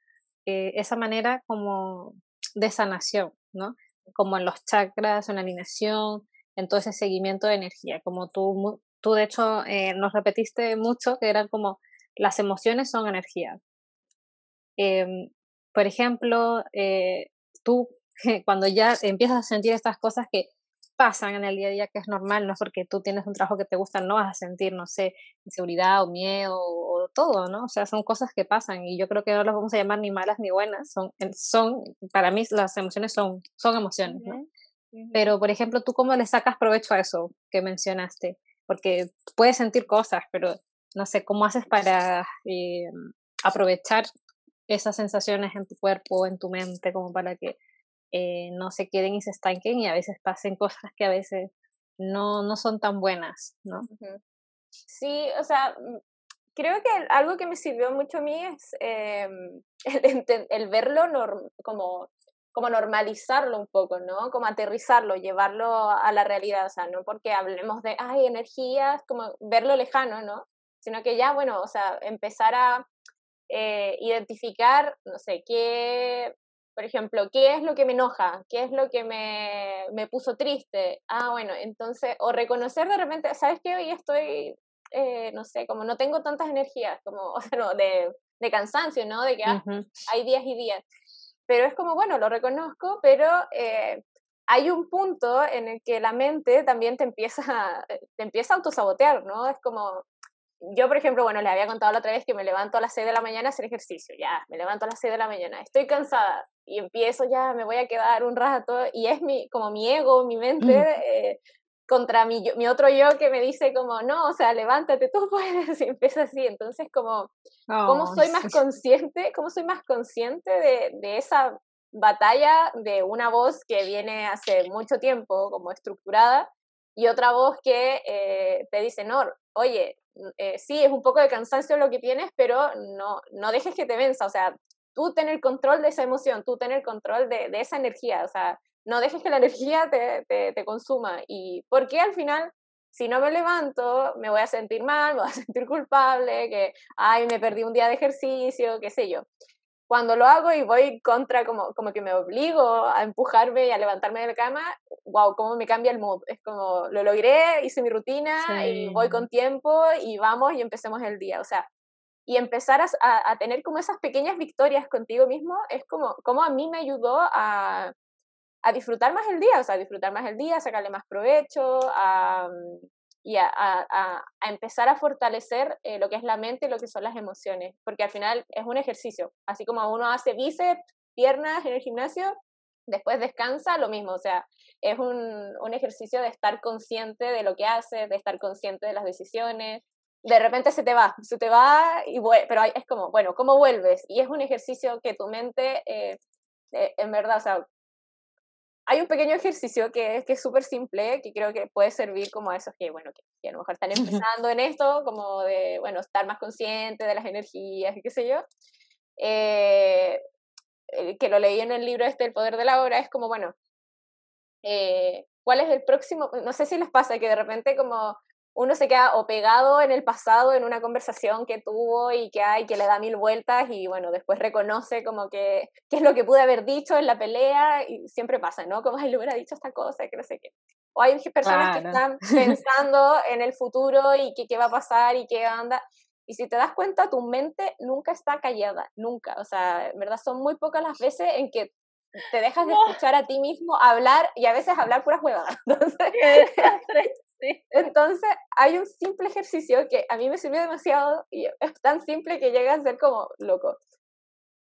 eh, esa manera como de sanación, ¿no? Como en los chakras, en la alineación, en todo ese seguimiento de energía, como tú, tú de hecho eh, nos repetiste mucho que eran como las emociones son energía, Em, por ejemplo, eh, tú cuando ya empiezas a sentir estas cosas que pasan en el día a día, que es normal, no es porque tú tienes un trabajo que te gusta, no vas a sentir, no sé, inseguridad o miedo o, todo, ¿no? O sea, son cosas que pasan y yo creo que no las vamos a llamar ni malas ni buenas, son, son para mí las emociones son, son emociones, ¿no? Pero, por ejemplo, ¿tú cómo le sacas provecho a eso que mencionaste? Porque puedes sentir cosas, pero no sé, ¿cómo haces para eh, aprovechar esas sensaciones en tu cuerpo, en tu mente, como para que eh, no se queden y se estanquen y a veces pasen cosas que a veces no, no son tan buenas, ¿no? Sí, o sea, mm, creo que algo que me sirvió mucho a mí es em, el, verlo como, como normalizarlo un poco, ¿no? Como aterrizarlo, llevarlo a la realidad, o sea, no porque hablemos de, ay, energías, como verlo lejano, ¿no? Sino que ya, bueno, o sea, empezar a eh, identificar, no sé, qué, por ejemplo, qué es lo que me enoja, qué es lo que me, me puso triste. Ah, bueno, entonces, o reconocer de repente, ¿sabes qué? Hoy estoy, eh, no sé, como no tengo tantas energías, como, o sea, no, de, de cansancio, ¿no? De que ah, hay días y días. Pero es como, bueno, lo reconozco, pero eh, hay un punto en el que la mente también te empieza, te empieza a autosabotear, ¿no? Es como, yo, por ejemplo, bueno, les había contado la otra vez que me levanto a las 6 de la mañana a hacer ejercicio, ya, me levanto a las 6 de la mañana, estoy cansada y empiezo ya, me voy a quedar un rato y es mi, como mi ego, mi mente eh, contra mi, mi otro yo que me dice como, no, o sea, levántate, tú puedes, y empieza así, entonces como, ¿cómo oh, soy más consciente, cómo soy más consciente de, de esa batalla de una voz que viene hace mucho tiempo como estructurada y otra voz que eh, te dice, no, oye, eh, sí, es un poco de cansancio lo que tienes, pero no, no dejes que te venza, o sea, tú tener control de esa emoción, tú tener control de, de esa energía, o sea, no dejes que la energía te, te, te consuma. ¿Y porque al final, si no me levanto, me voy a sentir mal, me voy a sentir culpable, que, ay, me perdí un día de ejercicio, qué sé yo? Cuando lo hago y voy contra, como, como que me obligo a empujarme y a levantarme de la cama, wow, cómo me cambia el mood. Es como, lo logré, hice mi rutina y voy con tiempo y vamos y empecemos el día. O sea, y empezar a, a, tener como esas pequeñas victorias contigo mismo es como, como a mí me ayudó a, a disfrutar más el día, o sea, a disfrutar más el día, sacarle más provecho, a, y a, a, empezar a fortalecer eh, lo que es la mente y lo que son las emociones, porque al final es un ejercicio, así como uno hace bíceps, piernas en el gimnasio, después descansa, lo mismo, o sea, es un, un ejercicio de estar consciente de lo que haces, de estar consciente de las decisiones, de repente se te va, se te va, y pero es como, bueno, ¿cómo vuelves? Y es un ejercicio que tu mente, eh, eh, en verdad, o sea, hay un pequeño ejercicio que, que es súper simple, que creo que puede servir como a esos que, bueno, que, a lo mejor están empezando en esto, como de, bueno, estar más consciente de las energías y qué sé yo. Eh, que lo leí en el libro este, El Poder de la Hora, es como, bueno, eh, ¿cuál es el próximo? No sé si les pasa que de repente como uno se queda o pegado en el pasado en una conversación que tuvo y que hay, que le da mil vueltas y bueno, después reconoce como que qué es lo que pude haber dicho en la pelea y siempre pasa, ¿no? Como, ay, le hubiera dicho esta cosa, que no sé qué. O hay personas que están pensando en el futuro y qué va a pasar y qué anda. Y si te das cuenta, tu mente nunca está callada, nunca. O sea, en verdad son muy pocas las veces en que te dejas de escuchar a ti mismo hablar y a veces hablar puras huevadas. Entonces, entonces, hay un simple ejercicio que a mí me sirvió demasiado y es tan simple que llega a ser como loco.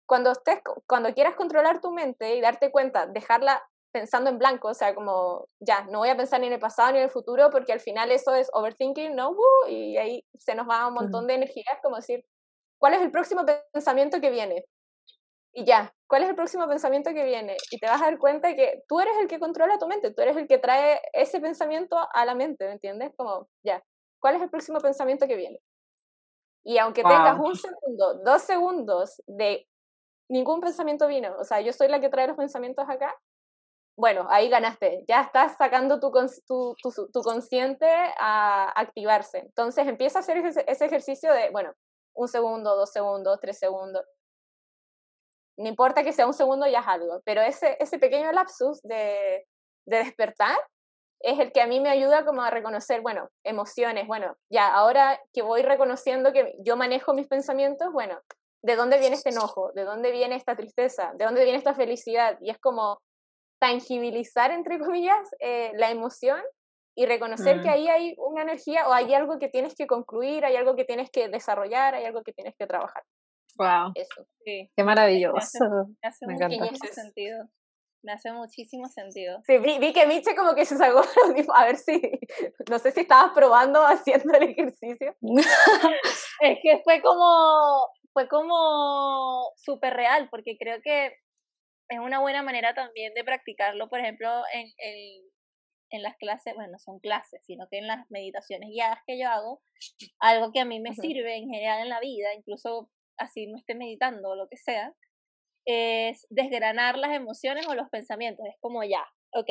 Cuando, estés, cuando quieras controlar tu mente y darte cuenta, dejarla pensando en blanco, o sea, como ya, no voy a pensar ni en el pasado ni en el futuro porque al final eso es overthinking, ¿no? Uh, y ahí se nos va un montón de energía, es como decir, ¿cuál es el próximo pensamiento que viene? Y ya, ¿cuál es el próximo pensamiento que viene? Y te vas a dar cuenta de que tú eres el que controla tu mente, tú eres el que trae ese pensamiento a la mente, ¿me entiendes? Como, ya, ¿cuál es el próximo pensamiento que viene? Y aunque tengas un segundo, dos segundos de ningún pensamiento vino, o sea, yo soy la que trae los pensamientos acá, bueno, ahí ganaste, ya estás sacando tu, tu, tu, tu consciente a activarse. Entonces empieza a hacer ese, ese ejercicio de, bueno, un segundo, dos segundos, tres segundos no importa que sea un segundo, ya es algo, pero ese, ese pequeño lapsus de, de despertar es el que a mí me ayuda como a reconocer, bueno, emociones, bueno, ya ahora que voy reconociendo que yo manejo mis pensamientos, bueno, ¿de dónde viene este enojo? ¿De dónde viene esta tristeza? ¿De dónde viene esta felicidad? Y es como tangibilizar, entre comillas, eh, la emoción y reconocer que mm. ahí hay una energía o hay algo que tienes que concluir, hay algo que tienes que desarrollar, hay algo que tienes que trabajar. Wow. Eso. Sí. Qué maravilloso. Me hace, muchísimo sentido. Me hace muchísimo sentido. Sí, vi, vi, que Miche como que se sacó a ver si, no sé si estabas probando haciendo el ejercicio. es que fue como, fue como súper real, porque creo que es una buena manera también de practicarlo, por ejemplo, en, en, en las clases, bueno, no son clases, sino que en las meditaciones guiadas que yo hago, algo que a mí me sirve en general en la vida, incluso así no esté meditando o lo que sea, es desgranar las emociones o los pensamientos. Es como ya, ok,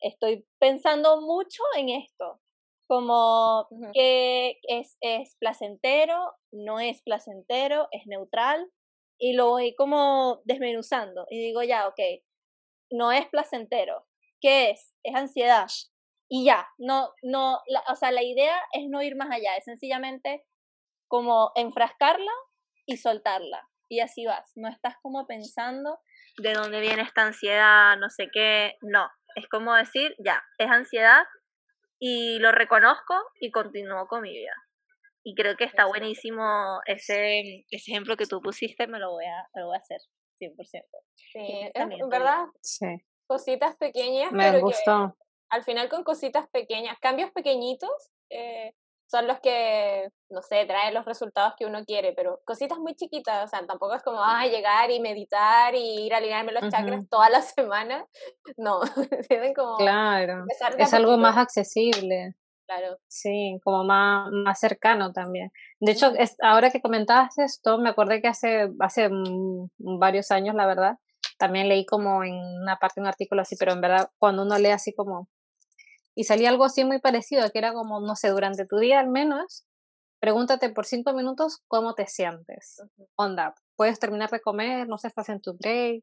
estoy pensando mucho en esto, como que es, es placentero, no es placentero, es neutral, y lo voy como desmenuzando y digo ya, ok, no es placentero, ¿qué es? Es ansiedad. Y ya, no, no, o sea, la idea es no ir más allá, es sencillamente como enfrascarla y soltarla. Y así vas, no estás como pensando de dónde viene esta ansiedad, no sé qué, no, es como decir, ya, es ansiedad y lo reconozco y continúo con mi vida. Y creo que está buenísimo ese, ese ejemplo que tú pusiste, me lo voy a, lo voy a hacer, 100%. Sí, es verdad. Sí. Cositas pequeñas. Me pero gustó. al final con cositas pequeñas, cambios pequeñitos, eh, son los que, no sé, traen los resultados que uno quiere, pero cositas muy chiquitas, o sea, tampoco es como, ah, llegar y meditar y ir a alinearme los chakras toda la semana, no, tienen como... Claro, es algo más accesible. Claro. Sí, como más, más cercano también. De hecho, es, ahora que comentabas esto, me acordé que hace, hace varios años, la verdad, también leí como en una parte un artículo así, pero en verdad cuando uno lee así como y salía algo así muy parecido, que era como, no sé, durante tu día al menos, pregúntate por cinco minutos cómo te sientes. Onda, puedes terminar de comer, no sé, estás en tu break,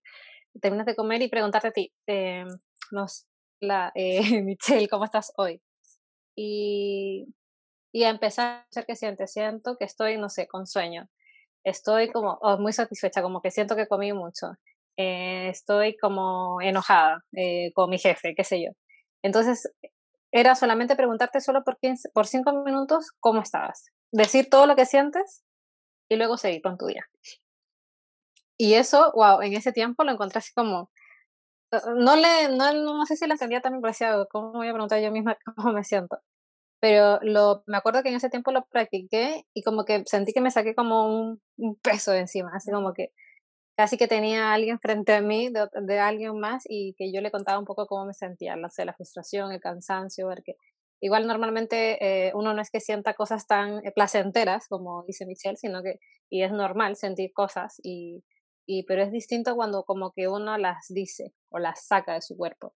terminas de comer y preguntarte a ti, eh, no la, eh, Michelle, ¿cómo estás hoy? Y, y a empezar a ver qué sientes. Siento que estoy, no sé, con sueño. Estoy como oh, muy satisfecha, como que siento que comí mucho. Eh, estoy como enojada eh, con mi jefe, qué sé yo. Entonces, era solamente preguntarte solo por, por cinco minutos cómo estabas. Decir todo lo que sientes y luego seguir con tu día. Y eso, wow, en ese tiempo lo encontré así como, eh, no le, no, no sé si lo entendía también, pero ¿cómo voy a preguntar yo misma cómo me siento? Pero lo, me acuerdo que en ese tiempo lo practiqué y como que sentí que me saqué como un, un peso de encima, así como que casi que tenía a alguien frente a mí, de, de, alguien más, y que yo le contaba un poco cómo me sentía, la, la frustración, el cansancio, ver que igual normalmente eh, uno no es que sienta cosas tan eh, placenteras, como dice Michelle, sino que, y es normal sentir cosas, y, y, pero es distinto cuando como que uno las dice o las saca de su cuerpo.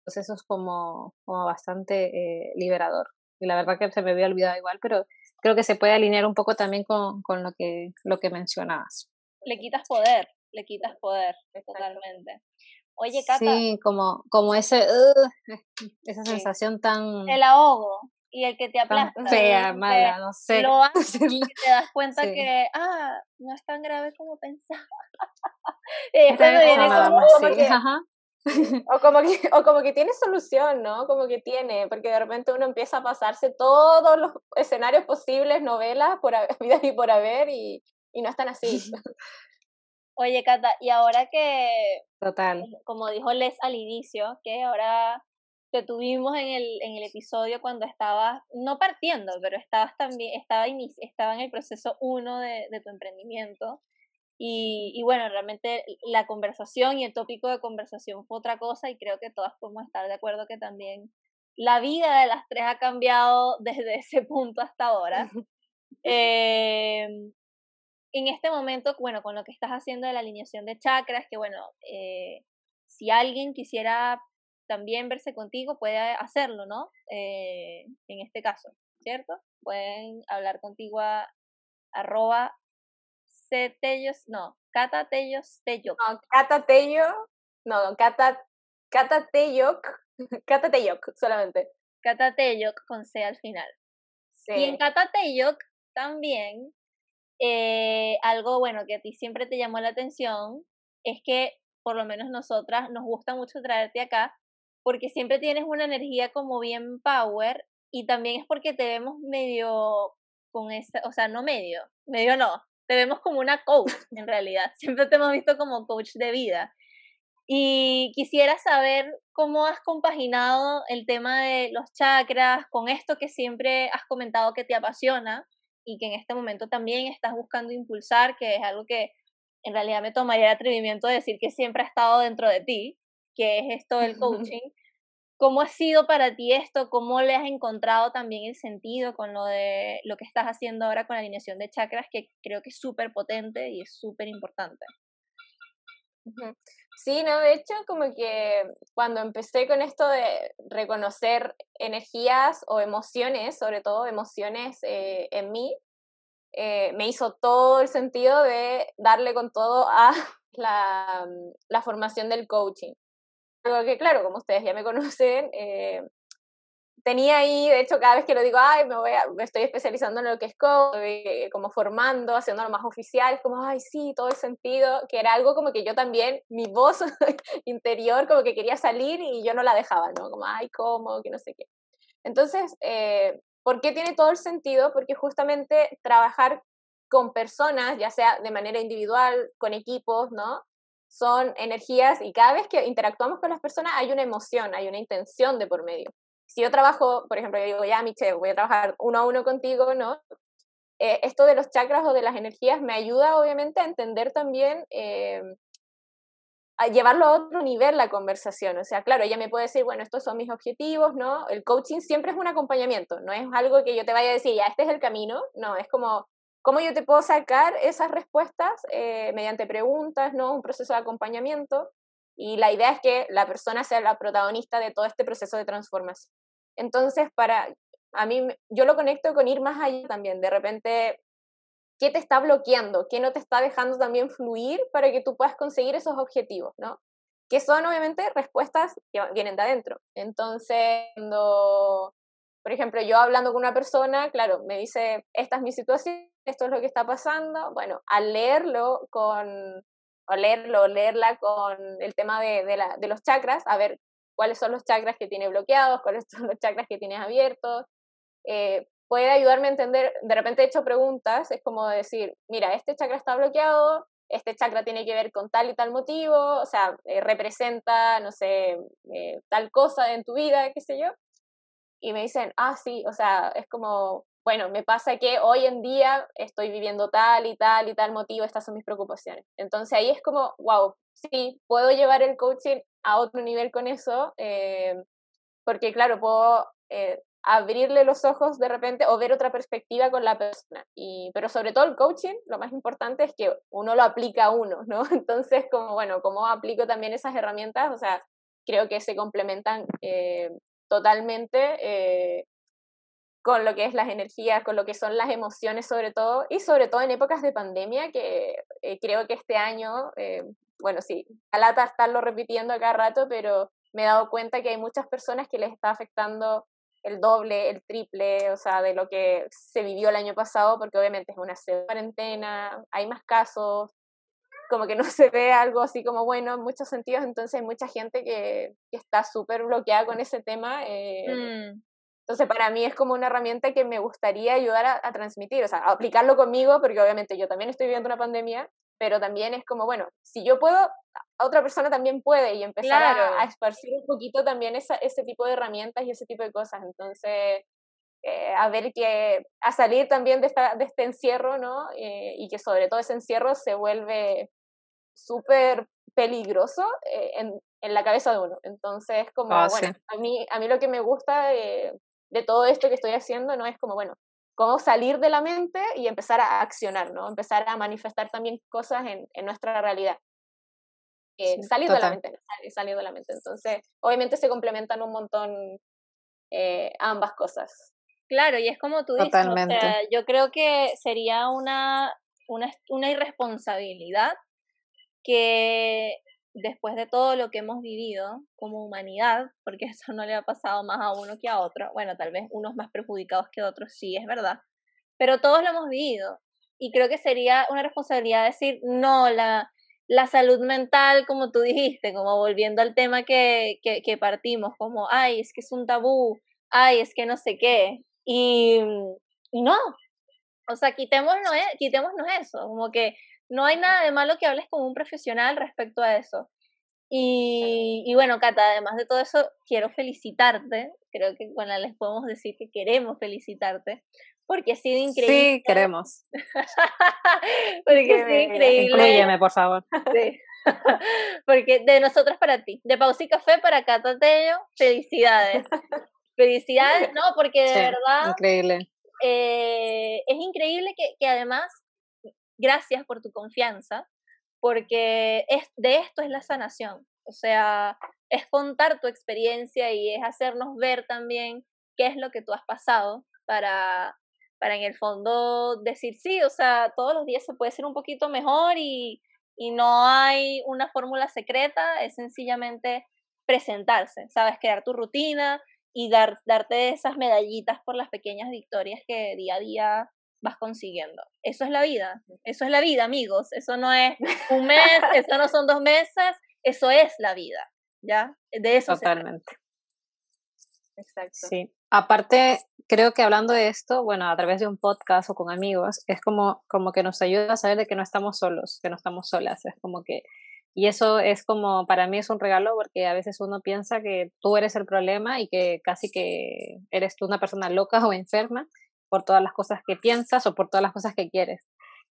Entonces eso es como, como bastante eh, liberador. Y la verdad que se me había olvidado igual, pero creo que se puede alinear un poco también con, con lo, que, lo que mencionabas. Le quitas poder, le quitas poder totalmente. Oye, Cata. Sí, como, como ese, esa sensación tan... El ahogo y el que te aplasta. Fea, mala, no sé. Lo haces y te das cuenta que, ah, no es tan grave como pensaba. y como, que, o, como que, o como que tiene solución, ¿no? Como que tiene, porque de repente uno empieza a pasarse todos los escenarios posibles, novelas, por vida y por haber, y, y no están así. Oye, Cata, y ahora que, Total. como dijo Les al inicio, que ahora te tuvimos en el, en el episodio cuando estabas, no partiendo, pero estabas también, estaba, estaba en el proceso uno de, de tu emprendimiento. Y, y, bueno, realmente la conversación y el tópico de conversación fue otra cosa y creo que todas podemos estar de acuerdo que también la vida de las tres ha cambiado desde ese punto hasta ahora. eh, en este momento, bueno, con lo que estás haciendo de la alineación de chakras, que bueno, eh, si alguien quisiera también verse contigo, puede hacerlo, ¿no? Eh, en este caso, ¿cierto? Pueden hablar contigo a arroba cetellos, no, catatellos tello. No, catatello, no, cata, catatelloc, catatelloc solamente. Catatelloc con C al final. Sí. Y en catatelloc también eh, algo bueno que a ti siempre te llamó la atención es que por lo menos nosotras nos gusta mucho traerte acá porque siempre tienes una energía como bien power y también es porque te vemos medio con esa, o sea, no medio, medio no, te vemos como una coach en realidad, siempre te hemos visto como coach de vida. Y quisiera saber cómo has compaginado el tema de los chakras con esto que siempre has comentado que te apasiona, y que en este momento también estás buscando impulsar, que es algo que en realidad me tomaría el atrevimiento de decir que siempre ha estado dentro de ti, que es esto del coaching. ¿Cómo ha sido para ti esto? ¿Cómo le has encontrado también el sentido con lo de lo que estás haciendo ahora con la alineación de chakras, que creo que es súper potente y es súper importante? Sí, no, de hecho, como que cuando empecé con esto de reconocer energías o emociones, sobre todo emociones eh, en mí, eh, me hizo todo el sentido de darle con todo a la, la formación del coaching. Que, claro, como ustedes ya me conocen, eh, tenía ahí, de hecho, cada vez que lo digo, ay, me, voy me estoy especializando en lo que es eh, como formando, haciéndolo más oficial, es como, ay, sí, todo el sentido, que era algo como que yo también, mi voz interior como que quería salir y yo no la dejaba, ¿no? Como, ay, ¿cómo? Que no sé qué. Entonces, eh, ¿por qué tiene todo el sentido? Porque justamente trabajar con personas, ya sea de manera individual, con equipos, ¿no? son energías y cada vez que interactuamos con las personas hay una emoción, hay una intención de por medio. Si yo trabajo, por ejemplo, yo digo, ya, Michelle, voy a trabajar uno a uno contigo, ¿no? Eh, esto de los chakras o de las energías me ayuda obviamente a entender también, eh, a llevarlo a otro nivel la conversación. O sea, claro, ella me puede decir, bueno, estos son mis objetivos, ¿no? El coaching siempre es un acompañamiento, no es algo que yo te vaya a decir, ya, este es el camino, no, es como, ¿Cómo yo te puedo sacar esas respuestas? Eh, mediante preguntas, ¿no? Un proceso de acompañamiento. Y la idea es que la persona sea la protagonista de todo este proceso de transformación. Entonces, para a mí, yo lo conecto con ir más allá también. De repente, ¿qué te está bloqueando? ¿Qué no te está dejando también fluir para que tú puedas conseguir esos objetivos, ¿no? Que son obviamente respuestas que vienen de adentro. Entonces, cuando, por ejemplo, yo hablando con una persona, claro, me dice, esta es mi situación, esto es lo que está pasando, bueno, al leerlo con, o leerlo, leerla con el tema de, de, los chakras, a ver cuáles son los chakras que tiene bloqueados, cuáles son los chakras que tienes abiertos, eh, puede ayudarme a entender, de repente he hecho preguntas, es como decir, mira, este chakra está bloqueado, este chakra tiene que ver con tal y tal motivo, o sea, eh, representa, no sé, eh, tal cosa en tu vida, qué sé yo. Y me dicen, ah, sí, o sea, es como, bueno, me pasa que hoy en día estoy viviendo tal y tal y tal motivo, estas son mis preocupaciones. Entonces ahí es como, wow, sí, puedo llevar el coaching a otro nivel con eso, eh, porque claro, puedo eh, abrirle los ojos de repente o ver otra perspectiva con la persona. Y, pero sobre todo el coaching, lo más importante es que uno lo aplica a uno, ¿no? Entonces, como, bueno, ¿cómo aplico también esas herramientas? O sea, creo que se complementan eh, totalmente con lo que es las energías, con lo que son las emociones sobre todo, y sobre todo en épocas de pandemia, que eh, creo que este año, eh, bueno, sí, a lata estarlo repitiendo a cada rato, pero me he dado cuenta que hay muchas personas que les está afectando el doble, el triple, o sea, de lo que se vivió el año pasado, porque obviamente es una cuarentena, hay más casos, como que no se ve algo así como bueno en muchos sentidos, entonces hay mucha gente que, está súper bloqueada con ese tema. Eh, mm. Entonces, para mí es como una herramienta que me gustaría ayudar a, transmitir, o sea, a aplicarlo conmigo, porque obviamente yo también estoy viviendo una pandemia, pero también es como, bueno, si yo puedo, otra persona también puede y empezar a, esparcir un poquito también esa, ese tipo de herramientas y ese tipo de cosas. Entonces, eh, a ver que, a salir también de, esta, de este encierro, ¿no? Eh, y que sobre todo ese encierro se vuelve súper peligroso eh, en, en, la cabeza de uno. Entonces, como, ah, bueno, a, mí, a mí lo que me gusta de todo esto que estoy haciendo, ¿no? Es como, bueno, cómo salir de la mente y empezar a accionar, ¿no? Empezar a manifestar también cosas en, en nuestra realidad. Eh, salir de la mente, salir de la mente. Entonces, obviamente se complementan un montón eh, ambas cosas. Claro, y es como tú dices, o sea, yo creo que sería una, una, una irresponsabilidad que después de todo lo que hemos vivido como humanidad, porque eso no le ha pasado más a uno que a otro, bueno, tal vez unos más perjudicados que otros, sí, es verdad, pero todos lo hemos vivido y creo que sería una responsabilidad decir, no, la, la salud mental, como tú dijiste, como volviendo al tema que, que, que partimos, como, ay, es que es un tabú, ay, es que no sé qué, y, no, o sea, quitémonos, e, quitémonos eso, como que no hay nada de malo que hables con un profesional respecto a eso. Y, y, bueno, Cata, además de todo eso, quiero felicitarte. Creo que bueno, les podemos decir que queremos felicitarte. Porque ha sido increíble. Sí, queremos. porque ha sido increíble. Incluyeme, por favor. Sí. Porque de nosotros para ti, de Pausa y Café para Catatello, felicidades. felicidades, no, porque de verdad. Increíble. Eh, es increíble que, que además, gracias por tu confianza, porque es, de esto es la sanación. O sea, es contar tu experiencia y es hacernos ver también qué es lo que tú has pasado para, para en el fondo decir, sí, o sea, todos los días se puede ser un poquito mejor y, y no hay una fórmula secreta, es sencillamente presentarse, ¿sabes? Crear tu rutina y dar, darte esas medallitas por las pequeñas victorias que día a día vas consiguiendo. Eso es la vida, eso es la vida, amigos. Eso no es un mes, eso no son dos meses, eso es la vida, ¿ya? De eso Totalmente. Exacto. Sí. Aparte, creo que hablando de esto, bueno, a través de un podcast o con amigos, es como, como que nos ayuda a saber de que no estamos solos, que no estamos solas. Es como que, y eso es como, para mí es un regalo porque a veces uno piensa que tú eres el problema y que casi que eres tú una persona loca o enferma por todas las cosas que piensas o por todas las cosas que quieres.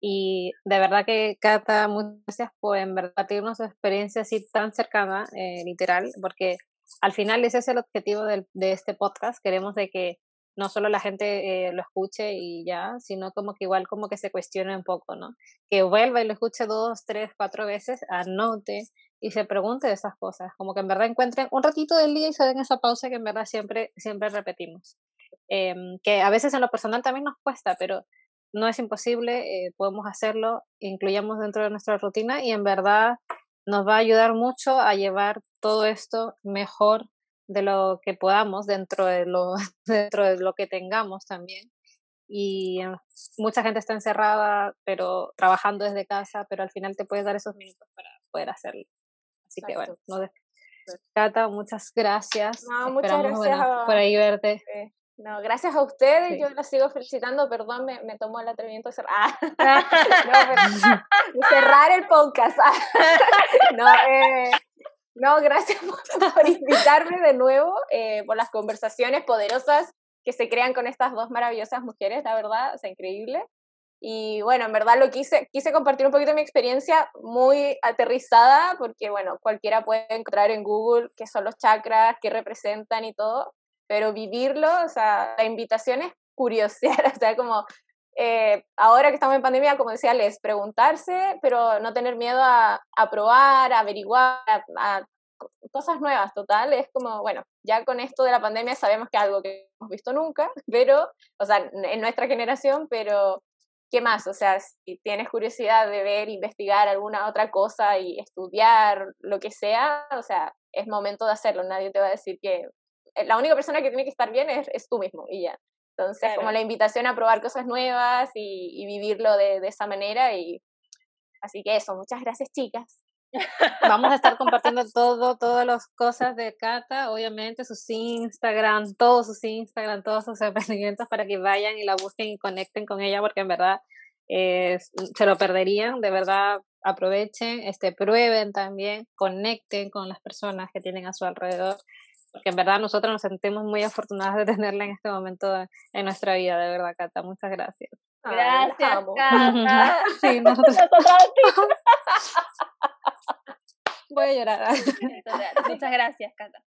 Y de verdad que, Cata, muchas gracias por en verdad tener su experiencia así tan cercana, eh, literal, porque al final ese es el objetivo del, de este podcast. Queremos de que no solo la gente eh, lo escuche y ya, sino como que igual como que se cuestione un poco, ¿no? Que vuelva y lo escuche dos, tres, cuatro veces, anote y se pregunte de esas cosas, como que en verdad encuentren un ratito del día y se den esa pausa que en verdad siempre, siempre repetimos. Em, que a veces en lo personal también nos cuesta, pero no es imposible, eh, podemos hacerlo, incluyamos dentro de nuestra rutina y en verdad nos va a ayudar mucho a llevar todo esto mejor de lo que podamos dentro de lo, dentro de lo que tengamos también. Y eh, mucha gente está encerrada, pero trabajando desde casa, pero al final te puedes dar esos minutos para poder hacerlo. Así que bueno, no Cata, muchas gracias. No, muchas gracias por ahí verte. No, gracias a ustedes, yo la sigo felicitando, perdón, me, me tomó el atrevimiento de cerrar, ah, no, cerrar el podcast. no, eh, no, gracias por, invitarme de nuevo, eh, por las conversaciones poderosas que se crean con estas dos maravillosas mujeres, la verdad, o sea, increíble. Y bueno, en verdad lo quise, quise compartir un poquito mi experiencia muy aterrizada, porque bueno, cualquiera puede encontrar en Google qué son los chakras, qué representan y todo, pero vivirlo, o sea, la invitación es curiosear, o sea, como eh, ahora que estamos en pandemia, como decía, les preguntarse, pero no tener miedo a, probar, a averiguar, a, cosas nuevas, total, es como, bueno, ya con esto de la pandemia sabemos que algo que hemos visto nunca, pero, o sea, en nuestra generación, pero ¿qué más? O sea, si tienes curiosidad de ver, investigar alguna otra cosa y estudiar lo que sea, o sea, es momento de hacerlo, nadie te va a decir que la única persona que tiene que estar bien es, es tú mismo y ya. Entonces, como la invitación a probar cosas nuevas y, vivirlo de, de, esa manera. y Así que eso, muchas gracias chicas. Vamos a estar compartiendo todo, todas las cosas de Cata, obviamente sus Instagram, todos sus Instagram, todos sus emprendimientos para que vayan y la busquen y conecten con ella porque en verdad eh, se lo perderían, de verdad aprovechen, este, prueben también, conecten con las personas que tienen a su alrededor porque en verdad nosotros nos sentimos muy afortunadas de tenerla en este momento en nuestra vida, de verdad, Cata. Muchas gracias. Gracias, Cata. sí, nosotros... Voy a llorar. Muchas gracias, Cata.